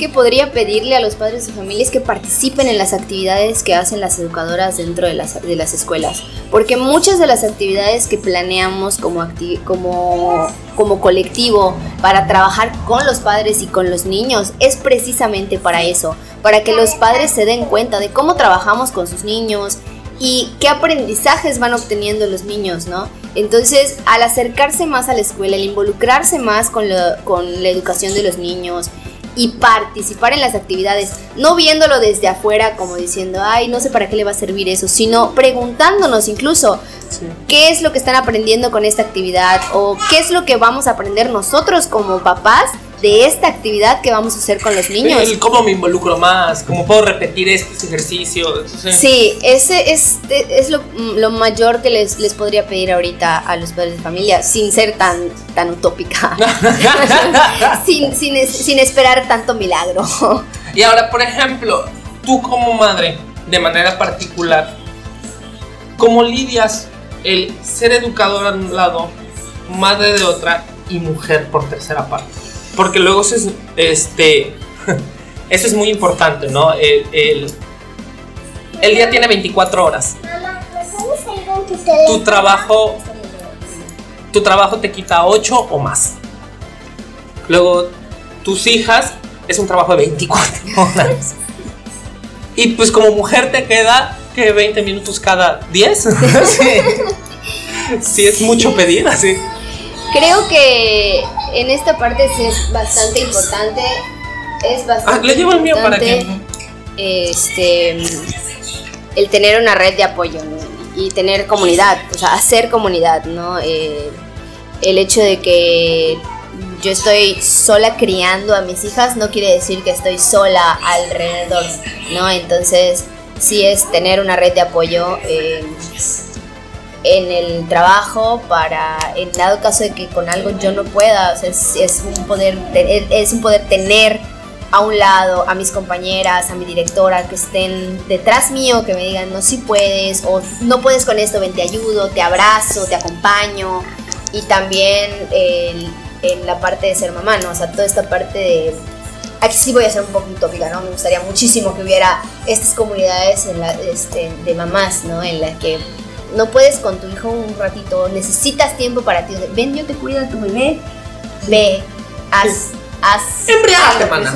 que podría pedirle a los padres de familia es que participen en las actividades que hacen las educadoras dentro de las, de las escuelas. Porque muchas de las actividades que planeamos como, como, como colectivo para trabajar con los padres y con los niños es precisamente para eso. Para que los padres se den cuenta de cómo trabajamos con sus niños y qué aprendizajes van obteniendo los niños, ¿no? Entonces, al acercarse más a la escuela, al involucrarse más con, con la educación de los niños, y participar en las actividades, no viéndolo desde afuera como diciendo, ay, no sé para qué le va a servir eso, sino preguntándonos incluso qué es lo que están aprendiendo con esta actividad o qué es lo que vamos a aprender nosotros como papás de esta actividad que vamos a hacer con los niños. ¿Cómo me involucro más? ¿Cómo puedo repetir estos ejercicios? Sí, ese es, es lo, mayor que les, les podría pedir ahorita a los padres de familia, sin ser tan, tan utópica, sin, sin, sin esperar tanto milagro. Y ahora, por ejemplo, tú como madre, de manera particular, ¿cómo lidias el ser educador a un lado, madre de otra y mujer por tercera parte? Porque luego es, este, eso es muy importante, ¿no? El, día tiene 24 horas. Tu trabajo, tu trabajo te quita 8 o más. Luego, tus hijas es un trabajo de 24 horas. Y pues como mujer te queda que 20 minutos cada 10. sí. es mucho pedir, así. Creo que en esta parte sí es bastante importante. Es bastante. Ah, le llevo el mío para que. Este. El tener una red de apoyo y tener comunidad, o sea, hacer comunidad, ¿no? Eh, el hecho de que yo estoy sola criando a mis hijas no quiere decir que estoy sola alrededor, ¿no? Entonces, sí es tener una red de apoyo. Eh, en el trabajo para en dado caso de que con algo yo no pueda es, un poder es un poder tener a un lado a mis compañeras a mi directora que estén detrás mío que me digan no si puedes o no puedes con esto ven te ayudo te abrazo te acompaño y también en la parte de ser mamá no o sea toda esta parte de aquí sí voy a ser un poco utópica, ¿no? Me gustaría muchísimo que hubiera estas comunidades en la, este, de mamás, ¿no? En las que no puedes con tu hijo un ratito, necesitas tiempo para ti. Ven, yo te cuido de tu bebé. Ve, haz. Haz Embriagate, mana.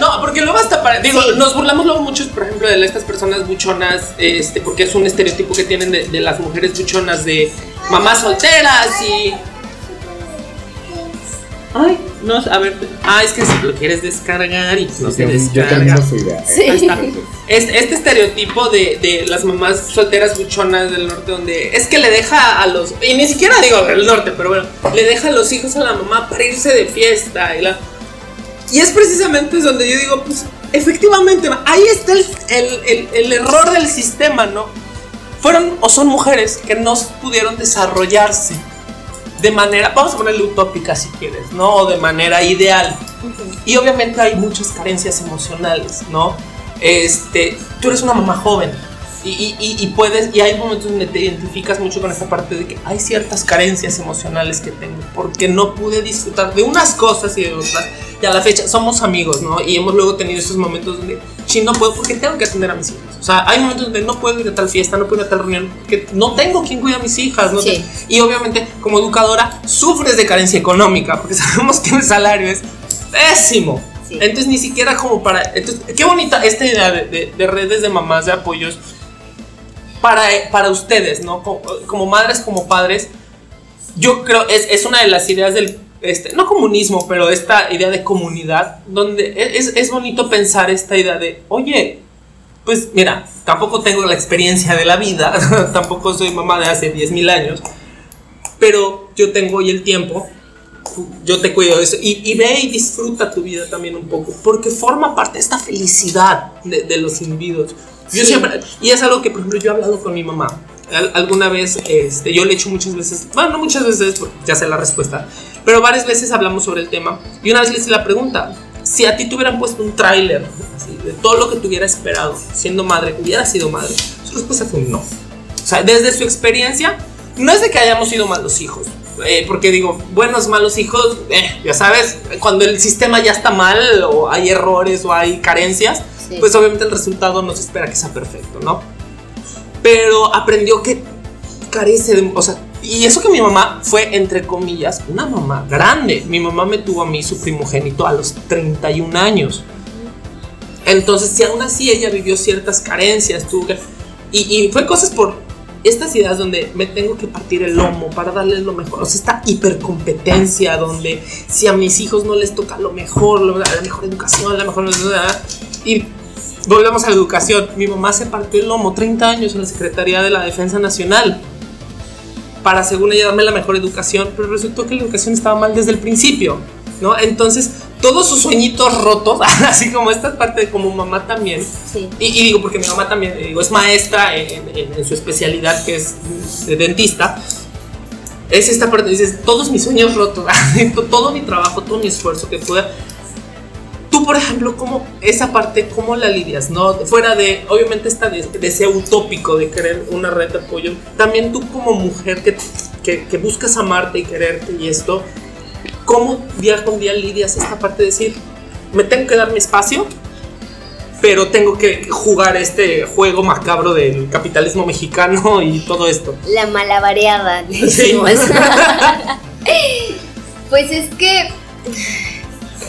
no, porque luego hasta para. Digo, nos burlamos luego muchos, por ejemplo, de estas personas buchonas, este, porque es un estereotipo que tienen de, de las mujeres buchonas de mamás solteras y Ay, no, a ver. Ah, es que si lo quieres descargar y no se descarga. Sí. Este, este, estereotipo de, de, las mamás solteras buchonas del norte, donde es que le deja a los. Y ni siquiera digo del norte, pero bueno, le deja a los hijos a la mamá para irse de fiesta. Y, la, y es precisamente donde yo digo, pues efectivamente, ahí está el, el, el, el error del sistema, ¿no? fueron o son mujeres que no pudieron desarrollarse de manera, vamos a ponerle utópica si quieres, ¿no? O de manera ideal. Y obviamente hay muchas carencias emocionales, ¿no? Este, tú eres una mamá joven, y, y, puedes, y hay momentos donde te identificas mucho con esta parte de que hay ciertas carencias emocionales que tengo, porque no pude disfrutar de unas cosas y de otras. Y a la fecha somos amigos, ¿no? Y hemos luego tenido esos momentos donde, sí, no puedo porque tengo que atender a mis hijos. O sea, hay momentos donde no puedo ir a tal fiesta, no puedo ir a tal reunión, porque no tengo quien cuida a mis hijas, ¿no? Y obviamente, como educadora, sufres de carencia económica, porque sabemos que el salario es pésimo. Entonces, ni siquiera como para. Entonces, qué bonita esta idea de, de redes de mamás de apoyos para, para ustedes, ¿no? Como, madres, como padres, yo creo es, es una de las ideas del, este, no comunismo, pero esta idea de comunidad, donde e, es, es bonito pensar esta idea de, oye, pues mira, tampoco tengo la experiencia de la vida, tampoco soy mamá de hace 10.000 años, pero yo tengo hoy el tiempo, yo te cuido de eso, y, ve y disfruta tu vida también un poco, porque forma parte de esta felicidad de, de los individuos. Yo siempre, y es algo que, por ejemplo, yo he hablado con mi mamá. alguna vez, este, yo le he hecho muchas veces, bueno, no muchas veces, porque ya sé la respuesta, pero varias veces hablamos sobre el tema. Y una vez le hice la pregunta: si a ti te hubieran puesto un tráiler de todo lo que te hubiera esperado siendo madre, hubiera sido madre, su respuesta fue no. O sea, desde su experiencia, no es de que hayamos sido malos hijos, eh, porque digo, buenos, malos hijos, eh, ya sabes, cuando el sistema ya está mal, o hay errores, o hay carencias, pues obviamente el resultado no se espera que sea perfecto, ¿no? Pero aprendió que carece de, o sea, y eso que mi mamá fue, entre comillas, una mamá grande. Mi mamá me tuvo a mí, su primogénito, a los 31 años. Entonces, si aún así ella vivió ciertas carencias, tuvo que, y, y fue cosas por estas ideas donde me tengo que partir el lomo para darles lo mejor, o sea, esta hipercompetencia donde si a mis hijos no les toca lo mejor, la mejor educación, la mejor... Y volvemos a la educación. Mi mamá se partió el lomo 30 años en la Secretaría de la Defensa Nacional para, según ella, darme la mejor educación, pero resultó que la educación estaba mal desde el principio, ¿no? Entonces, todos sus sueñitos rotos, así como esta parte de como mamá también, y, digo, porque mi mamá también, digo, es maestra en, su especialidad, que es de dentista, es esta parte, dices, todos mis sueños rotos, todo mi trabajo, todo mi esfuerzo que pueda Tú, por ejemplo, ¿cómo esa parte, cómo la lidias? ¿no? Fuera de, obviamente, esta de, ese utópico de querer una red de apoyo, también tú como mujer que, que, que buscas amarte y quererte y esto, ¿cómo día con día lidias esta parte de decir, me tengo que dar mi espacio, pero tengo que jugar este juego macabro del capitalismo mexicano y todo esto? La malabareada, pues es que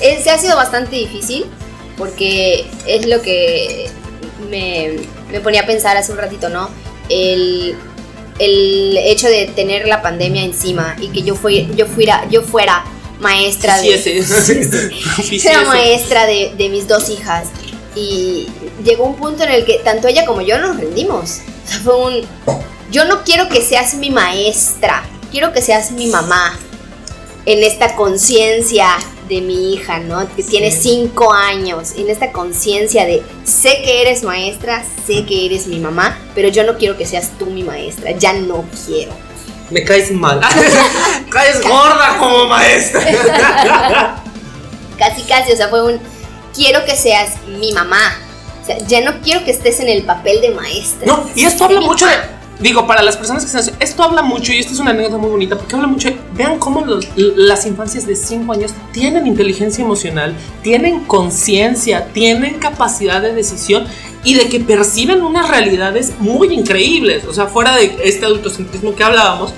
se ha sido bastante difícil porque es lo que me, ponía a pensar hace un ratito, ¿no? El, hecho de tener la pandemia encima y que yo, fui, yo, fuera, yo fuera maestra de... Era maestra de, de mis dos hijas y llegó un punto en el que tanto ella como yo nos rendimos. O sea, fue un... Yo no quiero que seas mi maestra, quiero que seas mi mamá en esta conciencia de mi hija, ¿no? Que tiene cinco años, en esta conciencia de sé que eres maestra, sé que eres mi mamá, pero yo no quiero que seas tú mi maestra, ya no quiero. Me caes mal. caes gorda como maestra. casi, casi, o sea, fue un quiero que seas mi mamá. O sea, ya no quiero que estés en el papel de maestra. No, y esto habla mucho de digo, para las personas que están esto habla mucho y esto es una anécdota muy bonita porque habla mucho. vean cómo las infancias de 5 años tienen inteligencia emocional, tienen conciencia, tienen capacidad de decisión y de que perciben unas realidades muy increíbles. O sea, fuera de este adultocentrismo que hablábamos,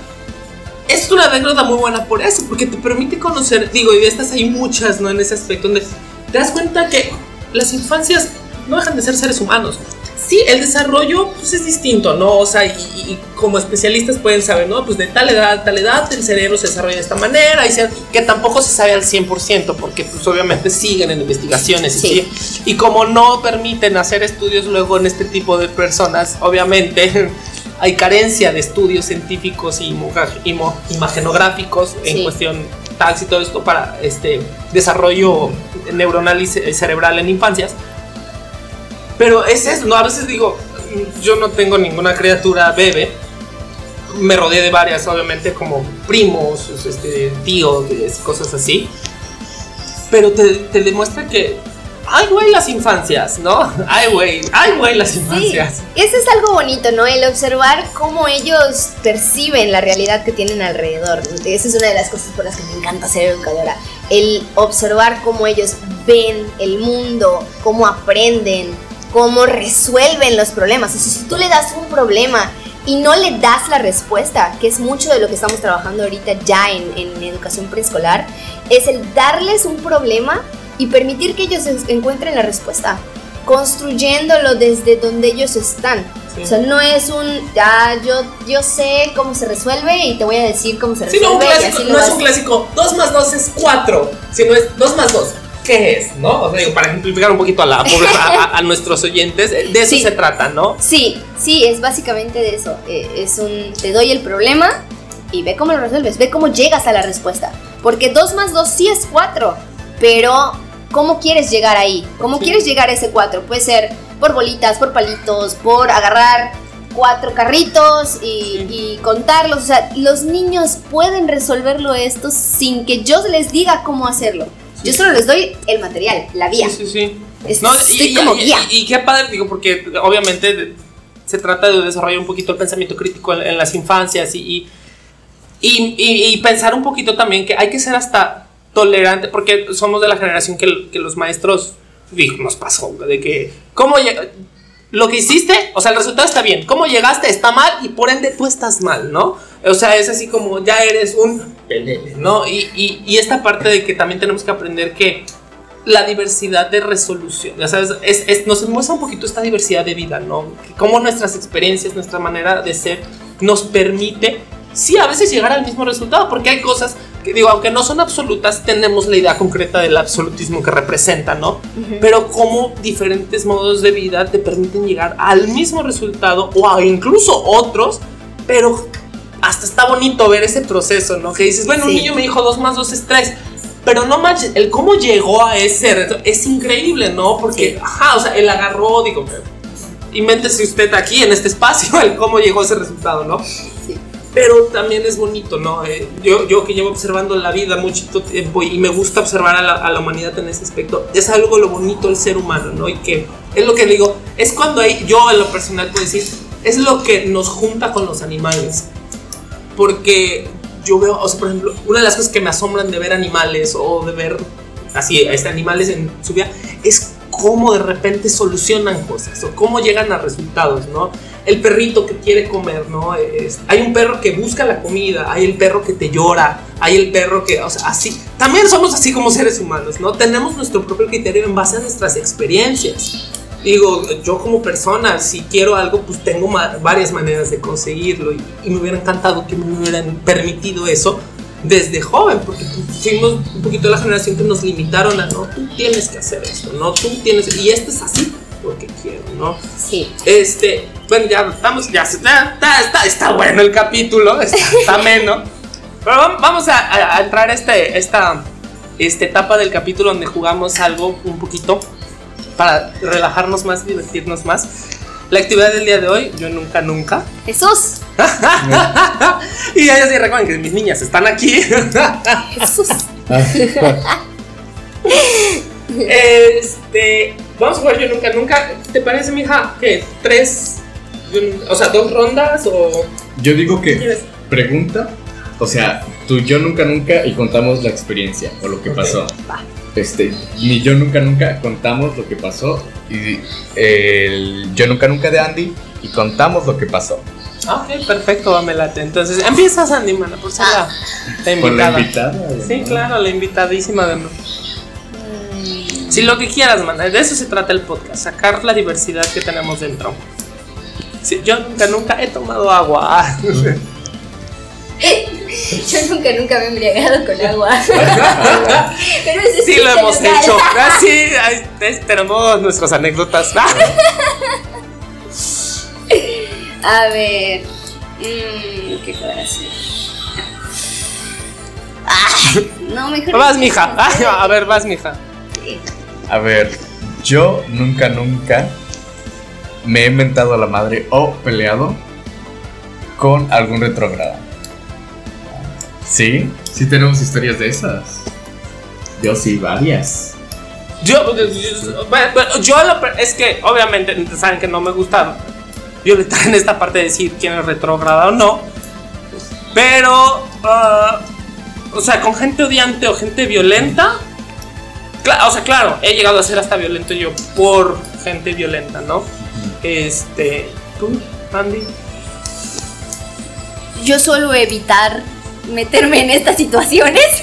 es una anécdota muy buena por eso, porque te permite conocer, digo, y estas hay muchas, ¿no? En ese aspecto, donde te das cuenta que las infancias no dejan de ser seres humanos sí, el desarrollo pues, es distinto, ¿no? O sea, y, como especialistas pueden saber, ¿no? Pues de tal edad, tal edad, el cerebro se desarrolla de esta manera, y que tampoco se sabe al 100%, porque pues obviamente siguen en investigaciones, y, y como no permiten hacer estudios luego en este tipo de personas, obviamente hay carencia de estudios científicos y imagenográficos en cuestión tax y todo esto para este desarrollo neuronal y cerebral en infancias pero es eso, ¿no? A veces digo, yo no tengo ninguna criatura bebé. Me rodeé de varias, obviamente, como primos, este, tíos, cosas así. Pero te, te demuestra que ay, güey, las infancias, ¿no? Ay, güey, ay, güey, las infancias. Sí, eso es algo bonito, ¿no? El observar cómo ellos perciben la realidad que tienen alrededor. Esa es una de las cosas por las que me encanta ser educadora. El observar cómo ellos ven el mundo, cómo aprenden, cómo resuelven los problemas. O sea, si tú le das un problema y no le das la respuesta, que es mucho de lo que estamos trabajando ahorita ya en, en educación preescolar, es el darles un problema y permitir que ellos encuentren la respuesta, construyéndolo desde donde ellos están. O sea, no es un, ya, yo, yo sé cómo se resuelve y te voy a decir cómo se resuelve. no, no es un clásico, 2 más 2 es 4, sino es 2 más 2. ¿Qué es? ¿No? O sea, digo, para ejemplificar un poquito a, la, a, nuestros oyentes, de eso se trata, ¿no? Sí, sí, es básicamente de eso. Eh, es un, te doy el problema y ve cómo lo resuelves, ve cómo llegas a la respuesta. Porque 2 más 2 sí es 4, pero ¿cómo quieres llegar ahí? ¿Cómo quieres llegar a ese 4? Puede ser por bolitas, por palitos, por agarrar cuatro carritos y, contarlos. O sea, los niños pueden resolverlo esto sin que yo les diga cómo hacerlo. Yo solo les doy el material, la vía. Sí, sí, sí. no, y, como guía. Y, qué padre, digo, porque obviamente se trata de desarrollar un poquito el pensamiento crítico en, las infancias y, y, pensar un poquito también que hay que ser hasta tolerante, porque somos de la generación que, que los maestros, dijo, nos pasó, de que, ¿cómo lo que hiciste, o sea, el resultado está bien, cómo llegaste está mal y por ende tú estás mal, ¿no? O sea, es así como ya eres un pelele, ¿no? Y, y, esta parte de que también tenemos que aprender que la diversidad de resolución, ya sabes, es, es, nos muestra un poquito esta diversidad de vida, ¿no? Cómo nuestras experiencias, nuestra manera de ser nos permite, sí, a veces llegar al mismo resultado, porque hay cosas digo, aunque no son absolutas, tenemos la idea concreta del absolutismo que representa, ¿no? Pero cómo diferentes modos de vida te permiten llegar al mismo resultado o incluso otros, pero hasta está bonito ver ese proceso, ¿no? Que dices, bueno, un niño me dijo 2 más 2 es 3. Pero no manches, el cómo llegó a ese reto es increíble, ¿no? Porque, ajá, o sea, él agarró, digo, invéntese usted aquí en este espacio el cómo llegó a ese resultado, ¿no? Pero también es bonito, ¿no? Eh, yo, yo que llevo observando la vida mucho tiempo y me gusta observar a la, a la, humanidad en ese aspecto, es algo lo bonito el ser humano, ¿no? Y que es lo que digo, es cuando hay, yo en lo personal puedo decir, es lo que nos junta con los animales. Porque yo veo, o sea, por ejemplo, una de las cosas que me asombran de ver animales o de ver así, este, animales en su vida, es cómo de repente solucionan cosas o cómo llegan a resultados, ¿no? el perrito que quiere comer, ¿no? Es, hay un perro que busca la comida, hay el perro que te llora, hay el perro que, o sea, así. También somos así como seres humanos, ¿no? Tenemos nuestro propio criterio en base a nuestras experiencias. Digo, yo como persona, si quiero algo, pues tengo varias maneras de conseguirlo y, me hubiera encantado que me hubieran permitido eso desde joven, porque fuimos un poquito la generación que nos limitaron a, no, tú tienes que hacer esto, no, tú tienes, y esto es así porque quiero, ¿no? Sí. Este, bueno, ya estamos, ya está, está, está bueno el capítulo, está, está ameno. Pero vamos a, entrar a este, esta, esta etapa del capítulo donde jugamos algo un poquito para relajarnos más, divertirnos más. La actividad del día de hoy, yo nunca, nunca. Jesús. y ellos sí recuerden que mis niñas están aquí. Jesús. este, vamos a jugar yo nunca, nunca. ¿Te parece, mija, que tres o sea, dos rondas o. Yo digo que pregunta, o sea, tú yo nunca nunca y contamos la experiencia o lo que pasó. Este, ni yo nunca nunca contamos lo que pasó y el yo nunca nunca de Andy y contamos lo que pasó. Ok, perfecto, Amelate. Entonces, empiezas Andy, mana, por ser la, invitada. la invitada? Sí, claro, la invitadísima de Si lo que quieras, mana, de eso se trata el podcast, sacar la diversidad que tenemos dentro yo nunca, nunca he tomado agua. Yo nunca, nunca me he embriagado con agua. pero sí lo hemos hecho. Ah, sí, esperamos nuestras anécdotas. A ver. Mmm, ¿Qué puedo hacer? Ah, no, mejor. Vas, mija. a ver, vas, mija. A ver, yo nunca, nunca me he mentado a la madre o peleado con algún retrógrado. Sí, sí tenemos historias de esas. Yo sí, varias. Yo, yo, yo es que obviamente saben que no me gusta violentar en esta parte de decir quién es retrógrada o no. Pero, ah, o sea, con gente odiante o gente violenta. o sea, claro, he llegado a ser hasta violento yo por gente violenta, ¿no? Este, ¿tú, Andy? Yo suelo evitar meterme en estas situaciones.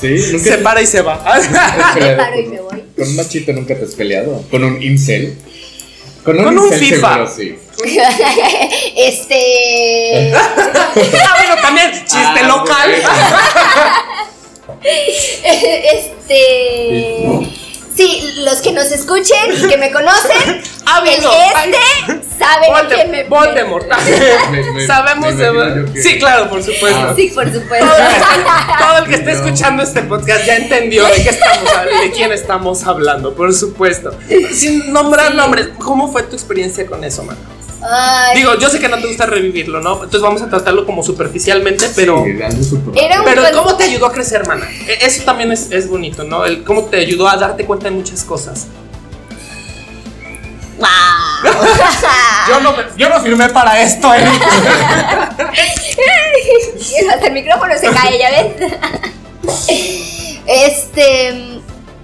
Sí, se para y se va. se paro y me voy. Con un machito nunca te has peleado. Con un incel. Con un, FIFA. sí. este. ah, bueno, también chiste ah, local. este. Sí, los que nos escuchen y que me conocen, ah, el este saben quién me Voldemort. Sabemos de Sí, claro, por supuesto. Ah. Sí, por supuesto. Todo, el que esté escuchando este podcast ya entendió de qué estamos de quién estamos hablando, por supuesto. Sin nombrar nombres, ¿cómo fue tu experiencia con eso, mano? Digo, yo sé que no te gusta revivirlo, ¿no? Entonces vamos a tratarlo como superficialmente, pero. pero ¿cómo te ayudó a crecer, hermana? E, eso también es, es bonito, ¿no? El cómo te ayudó a darte cuenta de muchas cosas. Wow. yo, no, yo no firmé para esto, ¿eh? Hasta el micrófono se cae, ¿ya ves? este.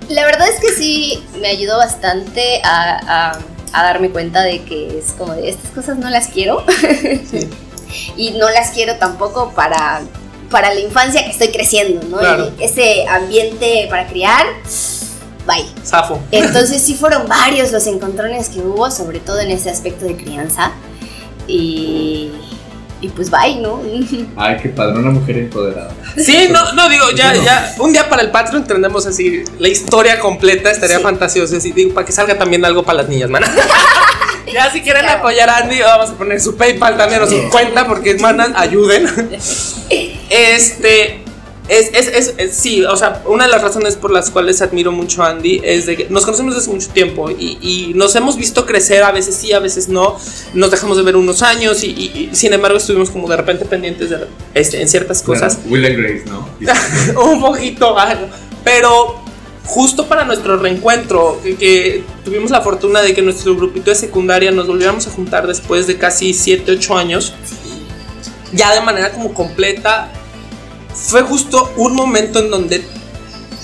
La verdad es que sí, me ayudó bastante a a darme cuenta de que es como de estas cosas no las quiero. y no las quiero tampoco para, para la infancia que estoy creciendo, ¿no? ese ambiente para criar, bye. Safo. Entonces sí fueron varios los encontrones que hubo, sobre todo en ese aspecto de crianza. Y y pues bye, ¿no? Ay, qué padre, una mujer empoderada. Sí, no, no digo, ya, ya, un día para el Patreon entendemos así la historia completa, estaría fantasioso, así, digo, para que salga también algo para las niñas, man. ya si quieren apoyar a Andy, vamos a poner su PayPal también o su cuenta, porque, manan, ayuden. este, es, es, es, sí, o sea, una de las razones por las cuales admiro mucho a Andy es de que nos conocemos desde mucho tiempo y, y nos hemos visto crecer, a veces sí, a veces no, nos dejamos de ver unos años y, sin embargo estuvimos como de repente pendientes de, este, en ciertas cosas. Will and Grace, ¿no? Un poquito, pero justo para nuestro reencuentro, que, que, tuvimos la fortuna de que nuestro grupito de secundaria nos volviéramos a juntar después de casi 7, 8 años, ya de manera como completa fue justo un momento en donde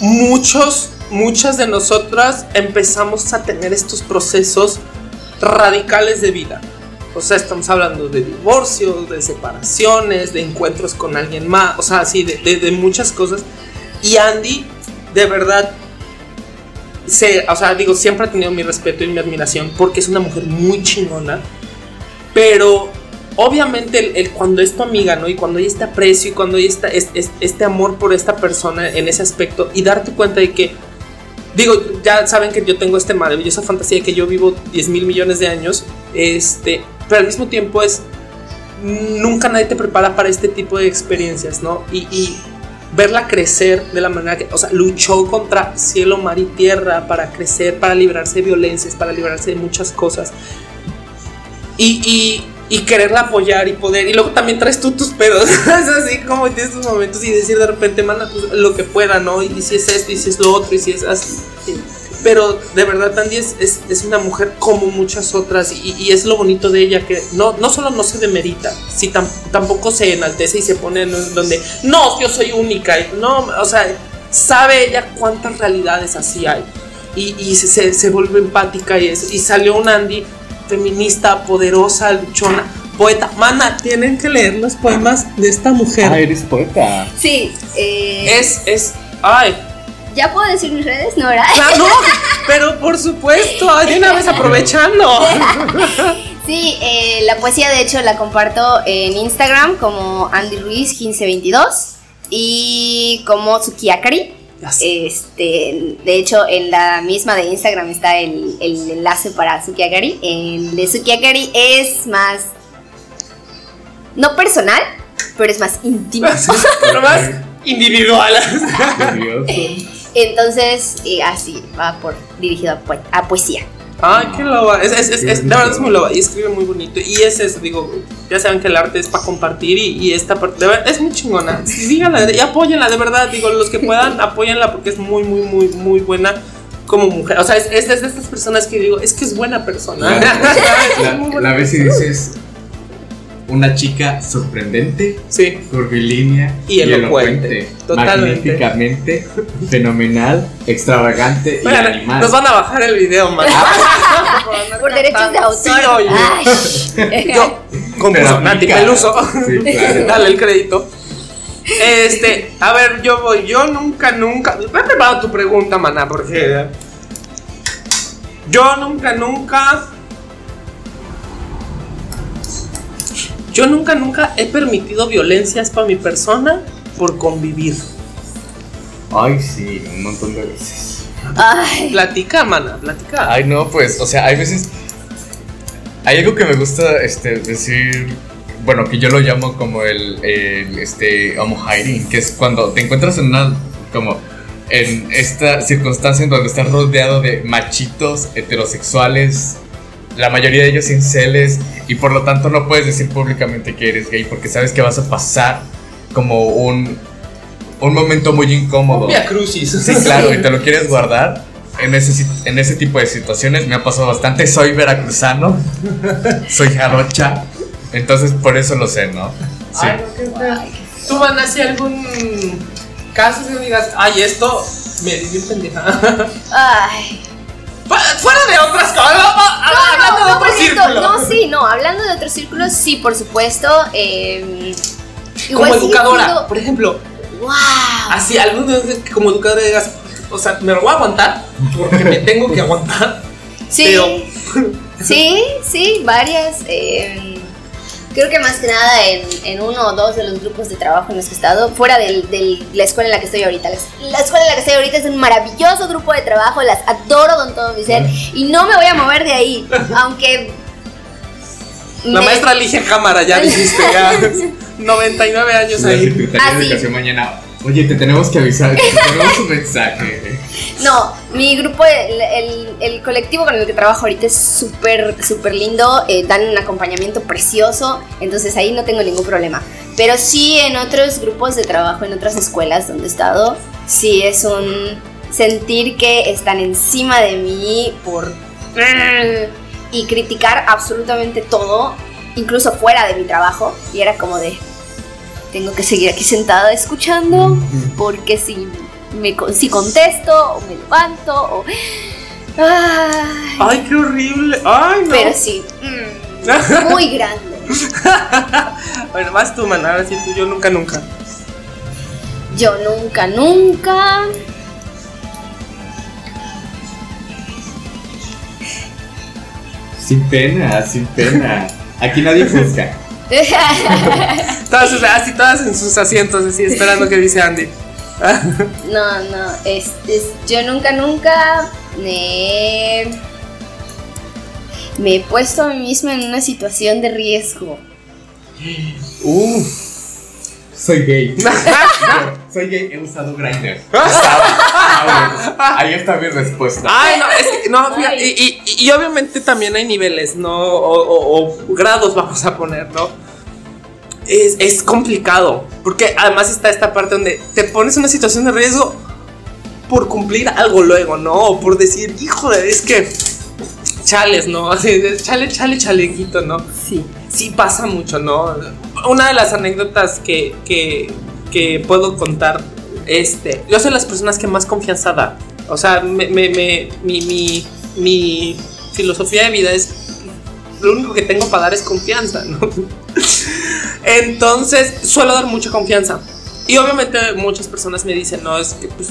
muchos, muchas de nosotras empezamos a tener estos procesos radicales de vida. O sea, estamos hablando de divorcios, de separaciones, de encuentros con alguien más, o sea, sí, de, muchas cosas. Y Andy, de verdad, se, o sea, digo, siempre ha tenido mi respeto y mi admiración porque es una mujer muy chingona, pero obviamente el, cuando es tu amiga, ¿no? Y cuando hay este aprecio y cuando hay esta, este amor por esta persona en ese aspecto y darte cuenta de que, digo, ya saben que yo tengo esta maravillosa fantasía de que yo vivo 10 mil millones de años, este, pero al mismo tiempo es, nunca nadie te prepara para este tipo de experiencias, ¿no? Y, verla crecer de la manera que, o sea, luchó contra cielo, mar y tierra para crecer, para librarse de violencias, para librarse de muchas cosas. Y y quererla apoyar y poder. Y luego también traes tú tus pedos. es así como en estos momentos y decir de repente, manda pues, lo que pueda, ¿no? Y si es esto, y si es lo otro, y si es así. Pero de verdad, Tandy es, es, una mujer como muchas otras y, y, es lo bonito de ella que no, no solo no se demerita, si tampoco se enaltece y se pone en donde, no, yo soy única. No, o sea, sabe ella cuántas realidades así hay. Y, y se, se, vuelve empática y, eso. y salió un Andy feminista, poderosa, luchona, poeta. Mana, tienen que leer los poemas de esta mujer. Ah, eres poeta. Sí. Eh, es, es, ay. ¿Ya puedo decir mis redes? No, ¿verdad? no, pero por supuesto, de una vez aprovechando. Sí, eh, la poesía de hecho la comparto en Instagram como Andy Ruiz 1522 y como Este, de hecho, en la misma de Instagram está el, enlace para Sukiagari. El de Sukiagari es más. No personal, pero es más íntimo. pero más individual. Entonces, eh, así, va por dirigido a, poesía. Ay, qué loba. Es, es, es, de verdad es muy loba y escribe muy bonito. Y es eso, digo, ya saben que el arte es para compartir y, y esta parte es muy chingona. Díganla y apóyenla, de verdad. Digo, los que puedan, apóyenla porque es muy, muy, muy, muy buena como mujer. O sea, es, es, de estas personas que digo, es que es buena persona. La, la, vez y dices, una chica sorprendente, sí. curvilínea y elocuente, magníficamente, fenomenal, extravagante y animal. Nos van a bajar el video, man. Por derechos de autor. Yo, con Nati Peluso, dale el crédito. Este, a ver, yo voy. Yo nunca, nunca. Me he preparado tu pregunta, maná, porque. Yo nunca, nunca Yo nunca, nunca he permitido violencias para mi persona por convivir. Ay, sí, un montón de veces. Ay. Platica, mana, platica. Ay, no, pues, o sea, hay veces. Hay algo que me gusta este, decir. Bueno, que yo lo llamo como el, el este, homo hiding, que es cuando te encuentras en una. como en esta circunstancia en donde estás rodeado de machitos heterosexuales la mayoría de ellos inceles y por lo tanto no puedes decir públicamente que eres gay porque sabes que vas a pasar como un, un momento muy incómodo. Via crucis. Sí, claro, y te lo quieres guardar. En ese, en ese tipo de situaciones me ha pasado bastante. Soy veracruzano, soy jarocha, entonces por eso lo sé, ¿no? Sí. ¿Tú van a hacer algún caso que digas, ay, esto me dio pendeja? Ay. Fuera de otras cosas, hablando de otro círculo. No, sí, no, hablando de otros círculos, sí, por supuesto. Eh, como educadora, por ejemplo. ¡Wow! Así, algún como educadora digas, o sea, me lo voy a aguantar porque me tengo que aguantar. Sí. sí, sí, varias. Eh, creo que más que nada en, uno o dos de los grupos de trabajo en los que he estado, fuera de la escuela en la que estoy ahorita. La, escuela en la que estoy ahorita es un maravilloso grupo de trabajo, las adoro con todo mi ser y no me voy a mover de ahí, aunque... La maestra elige cámara, ya dijiste, ya. 99 años ahí. La Secretaría de Educación mañana Oye, te tenemos que avisar, te tenemos un mensaje. No, mi grupo, el, el, colectivo con el que trabajo ahorita es súper, súper lindo, eh, dan un acompañamiento precioso, entonces ahí no tengo ningún problema. Pero sí en otros grupos de trabajo, en otras escuelas donde he estado, sí es un sentir que están encima de mí por... y criticar absolutamente todo, incluso fuera de mi trabajo, y era como de, tengo que seguir aquí sentada escuchando, porque si, me, si contesto o me levanto o... Ay, qué horrible. Ay, no. Pero sí, mm, muy grande. bueno, más tú, man. Ahora sí, tú, yo nunca, nunca. Yo nunca, nunca. Sin pena, sin pena. Aquí nadie juzga. todas, así todas en sus asientos, así esperando que dice Andy. no, no, es, yo nunca, nunca me, me he puesto a mí misma en una situación de riesgo. Uff. Soy gay. soy gay, he usado Grindr. Ahí está mi respuesta. Ay, no, es que, no, y, y, obviamente también hay niveles, ¿no? O, grados vamos a poner, ¿no? Es, es, complicado. Porque además está esta parte donde te pones en una situación de riesgo por cumplir algo luego, ¿no? O por decir, híjole, es que. Chales, ¿no? Así, chale, chale, chalequito, ¿no? Sí. Sí pasa mucho, ¿no? Una de las anécdotas que, que, que puedo contar este, yo soy las personas que más confianza da. O sea, me, me, mi, mi, filosofía de vida es lo único que tengo para dar es confianza, ¿no? Entonces, suelo dar mucha confianza. Y obviamente muchas personas me dicen, no, es que pues,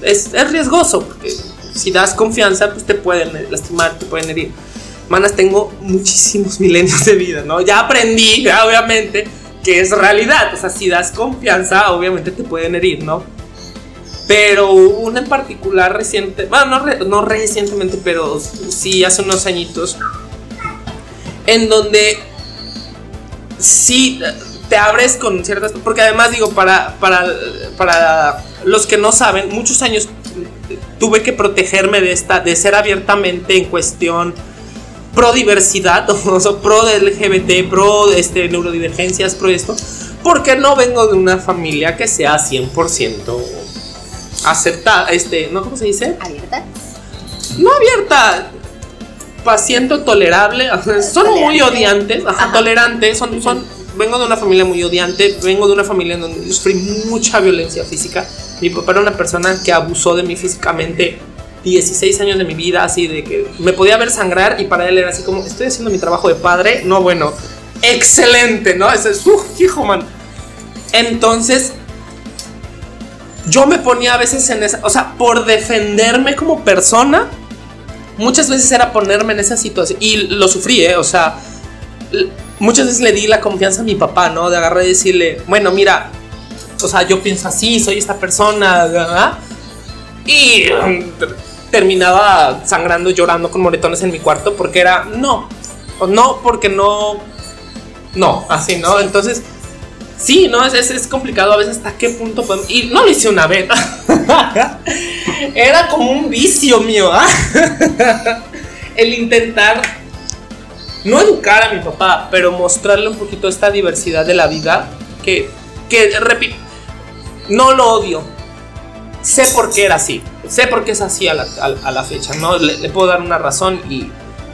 es, es, riesgoso, porque si das confianza, pues te pueden lastimar, te pueden herir. Tengo muchísimos milenios de vida, ¿no? Ya aprendí, obviamente, que es realidad. O sea, si das confianza, obviamente te pueden herir, ¿no? Pero una en particular reciente, bueno, no, no recientemente, pero sí hace unos añitos, en donde sí te abres con ciertas... Porque además digo, para, para, para los que no saben, muchos años tuve que protegerme de esta, de ser abiertamente en cuestión pro diversidad, o pro LGBT, pro este, neurodivergencias, pro esto, porque no vengo de una familia que sea 100% aceptada, este, ¿no? ¿Cómo se dice? Abierta. No abierta, paciente tolerable, son muy odiantes, tolerantes, son, son, vengo de una familia muy odiante, vengo de una familia en donde sufrí mucha violencia física. Mi papá era una persona que abusó de mí físicamente 16 años de mi vida, así de que me podía ver sangrar y para él era así como, estoy haciendo mi trabajo de padre, no bueno, excelente, ¿no? Ese es, uh, hijo, man. Entonces, yo me ponía a veces en esa, o sea, por defenderme como persona, muchas veces era ponerme en esa situación y lo sufrí, ¿eh? O sea, muchas veces le di la confianza a mi papá, ¿no? De agarrar y decirle, bueno, mira, o sea, yo pienso así, soy esta persona, ¿verdad? Y terminaba sangrando, llorando con moretones en mi cuarto porque era no, o no porque no, no, así, ¿no? Entonces, sí, ¿no? Es, es, complicado a veces hasta qué punto podemos... Y no lo hice una vez. era como un vicio mío, ¿ah? El intentar no educar a mi papá, pero mostrarle un poquito esta diversidad de la vida que, que repito, no lo odio, sé por qué era así, sé por qué es así a la, fecha, ¿no? Le, puedo dar una razón y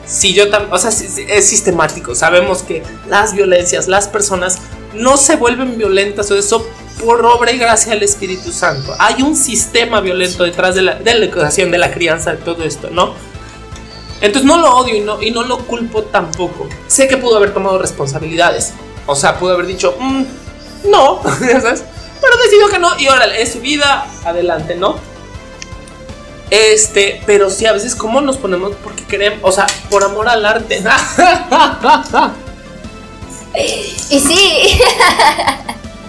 si yo también, o sea, es, sistemático, sabemos que las violencias, las personas no se vuelven violentas o eso por obra y gracia del Espíritu Santo. Hay un sistema violento detrás de la, educación, de la crianza, de todo esto, ¿no? Entonces no lo odio y no, y no lo culpo tampoco. Sé que pudo haber tomado responsabilidades. O sea, pudo haber dicho, mm, no, ¿sabes? Pero decidió que no y órale, es su vida, adelante, ¿no? Este, pero sí, a veces, ¿cómo nos ponemos? Porque queremos, o sea, por amor al arte. y sí.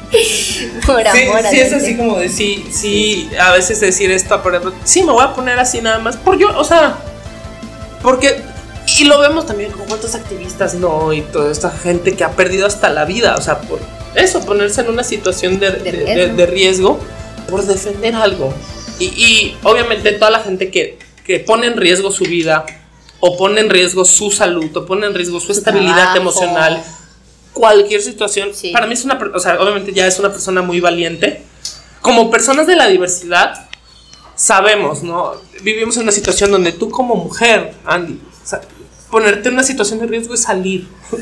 por amor sí, sí, es así como de sí, sí, a veces decir esto, pero sí, me voy a poner así nada más. Por yo, o sea, porque. Y lo vemos también con cuántos activistas, ¿no? Y toda esta gente que ha perdido hasta la vida, o sea, por eso, ponerse en una situación de, riesgo. por defender algo. Y, obviamente toda la gente que, que, pone en riesgo su vida, o pone en riesgo su salud, o pone en riesgo su, estabilidad emocional, cualquier situación, para mí es una, o sea, obviamente ya es una persona muy valiente. Como personas de la diversidad, sabemos, ¿no? Vivimos en una situación donde tú como mujer, Andy, ponerte en una situación de riesgo es salir.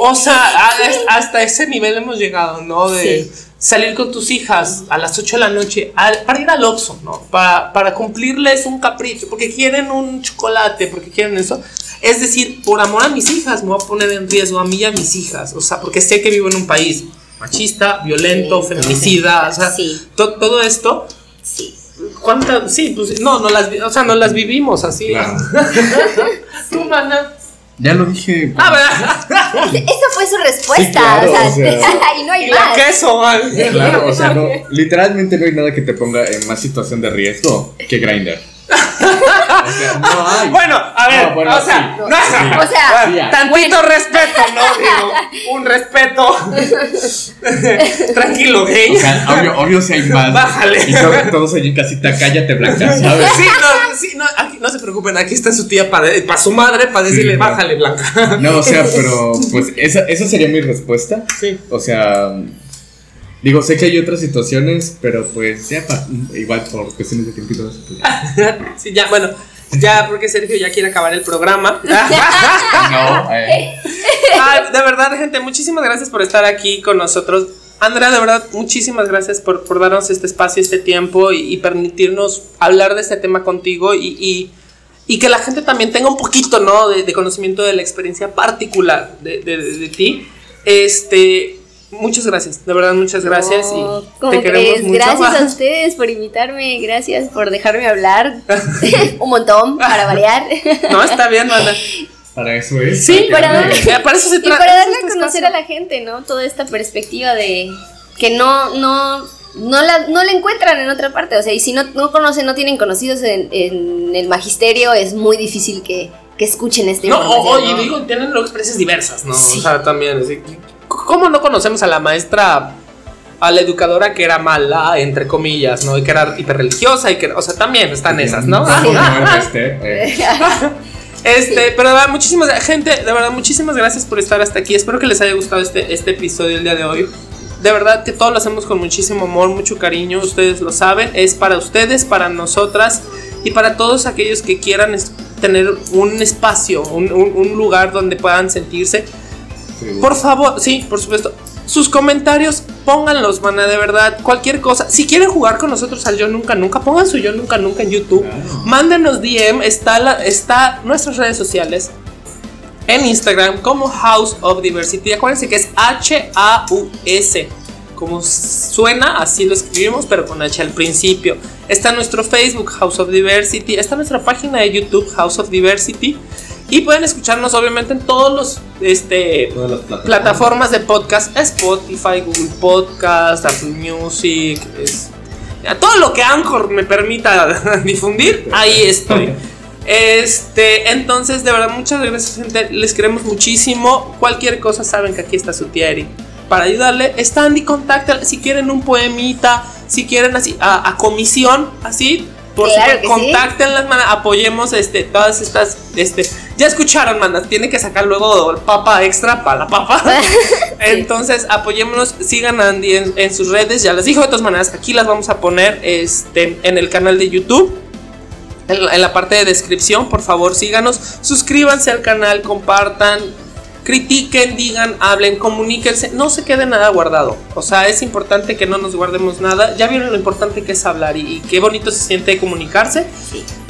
O sea, hasta ese nivel hemos llegado, ¿no? De salir con tus hijas a las 8 de la noche para ir al Oxxo, ¿no? Para, para cumplirles un capricho, porque quieren un chocolate, porque quieren eso. Es decir, por amor a mis hijas me voy a poner en riesgo a mí y a mis hijas. O sea, porque sé que vivo en un país machista, violento, feminicida, o sea, todo esto. Sí. ¿Cuántas? Sí, pues no, no las, o sea, no las vivimos así. Claro. Tú, mana. Ya lo dije. Ah, ¿verdad? Esa fue su respuesta. o sea, y no hay más. queso, man. Claro, o sea, no, literalmente no hay nada que te ponga en más situación de riesgo que Bueno, a ver, o sea, o sea, tantito respeto, ¿no? Digo, un respeto. Tranquilo, gay. O sea, obvio, obvio si hay más. Bájale. Y todos, allí en casita, cállate, Blanca, ¿sabes? Sí, no, sí, no, aquí, no se preocupen, aquí está su tía para, para su madre para decirle, bájale, Blanca. No, o sea, pero pues esa, esa sería mi respuesta. Sí. O sea Digo, sé que hay otras situaciones, pero pues ya, igual por cuestiones de tiempo y todo eso. Pues sí, ya, bueno, ya porque Sergio ya quiere acabar el programa. no, eh. de verdad, gente, muchísimas gracias por estar aquí con nosotros. Andrea, de verdad, muchísimas gracias por, por darnos este espacio, este tiempo y, permitirnos hablar de este tema contigo y, y, y, que la gente también tenga un poquito, ¿no? De, de conocimiento de la experiencia particular de, de, de ti. Este, Muchas gracias, de verdad, muchas gracias. y te queremos mucho. Gracias a ustedes por invitarme, gracias por dejarme hablar un montón para variar. no, está bien, Ana. Para eso es. Sí, para, darle, para eso se trata. Y para darle a conocer a la gente, ¿no? Toda esta perspectiva de que no, no, no la, no la encuentran en otra parte. O sea, y si no, no conocen, no tienen conocidos en, en el magisterio, es muy difícil que, que escuchen este No, oye, digo, tienen experiencias diversas, ¿no? O sea, también, así, ¿Cómo no conocemos a la maestra a la educadora que era mala, entre comillas, ¿no? Y que era hiperreligiosa y que, o sea, también están esas, ¿no? este, eh. este, pero de verdad, muchísimas gente, de verdad, muchísimas gracias por estar hasta aquí. Espero que les haya gustado este, este episodio el día de hoy. De verdad que todo lo hacemos con muchísimo amor, mucho cariño, ustedes lo saben, es para ustedes, para nosotras y para todos aquellos que quieran tener un espacio, un, un lugar donde puedan sentirse. Por favor, sí, por supuesto, sus comentarios, pónganlos, mana, de verdad. Cualquier cosa. Si quieren jugar con nosotros al Yo Nunca Nunca, pongan su Yo Nunca Nunca en YouTube. Mándenos DM. Está, la, está nuestras redes sociales. En Instagram como House of Diversity. Acuérdense que es H-A-U-S. Como suena, así lo escribimos, pero con H al principio. Está nuestro Facebook House of Diversity. Está nuestra página de YouTube House of Diversity. Y pueden escucharnos obviamente en todos los este plataformas. de podcast, Spotify, Google Podcast, Apple Music, todo lo que Anchor me permita difundir, ahí estoy. Este, entonces, de verdad, muchas gracias, gente. Les queremos muchísimo. Cualquier cosa, saben que aquí está su tía Eri para ayudarle. Está Andy, contáctale si quieren un poemita, si quieren así, a comisión, así, por claro contacten las manas, apoyemos este, todas estas, este, ya escucharon, manas, tiene que sacar luego papa extra para la papa. Entonces, apoyémonos, sigan a Andy en, sus redes, ya les dijo de todas maneras, aquí las vamos a poner este, en el canal de YouTube. en la parte de descripción, por favor síganos, suscríbanse al canal, compartan, critiquen, digan, hablen, comuníquense, no se quede nada guardado. O sea, es importante que no nos guardemos nada. Ya vieron lo importante que es hablar y, qué bonito se siente comunicarse.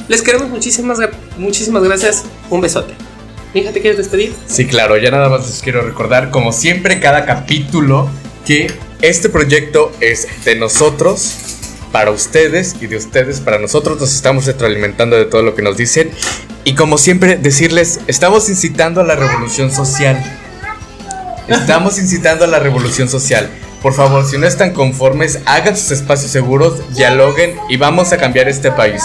Les queremos muchísimas, muchísimas gracias. Un besote. Mija, ¿te quieres despedir? Sí, claro, ya nada más les quiero recordar, como siempre, cada capítulo, que este proyecto es de nosotros para ustedes y de ustedes para nosotros. Nos estamos retroalimentando de todo lo que nos dicen. Y como siempre, decirles, estamos incitando a la revolución social. Estamos incitando a la revolución social. Por favor, si no están conformes, hagan sus espacios seguros, dialoguen y vamos a cambiar este país.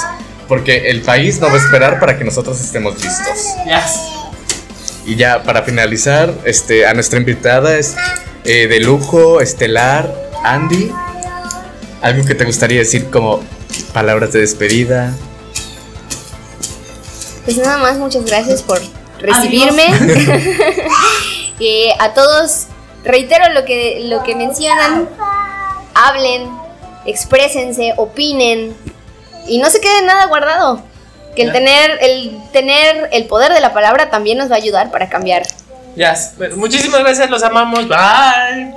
Porque el país no va a esperar para que nosotros estemos listos. Y ya para finalizar, este, a nuestra invitada es eh, de lujo, estelar, Andy. ¿Algo que te gustaría decir como palabras de despedida? Pues nada más, muchas gracias por recibirme. y a todos, reitero lo que, lo que mencionan, hablen, exprésense, opinen y no se quede nada guardado. Que el tener, el tener el poder de la palabra también nos va a ayudar para cambiar. Ya, muchísimas gracias, los amamos. Bye.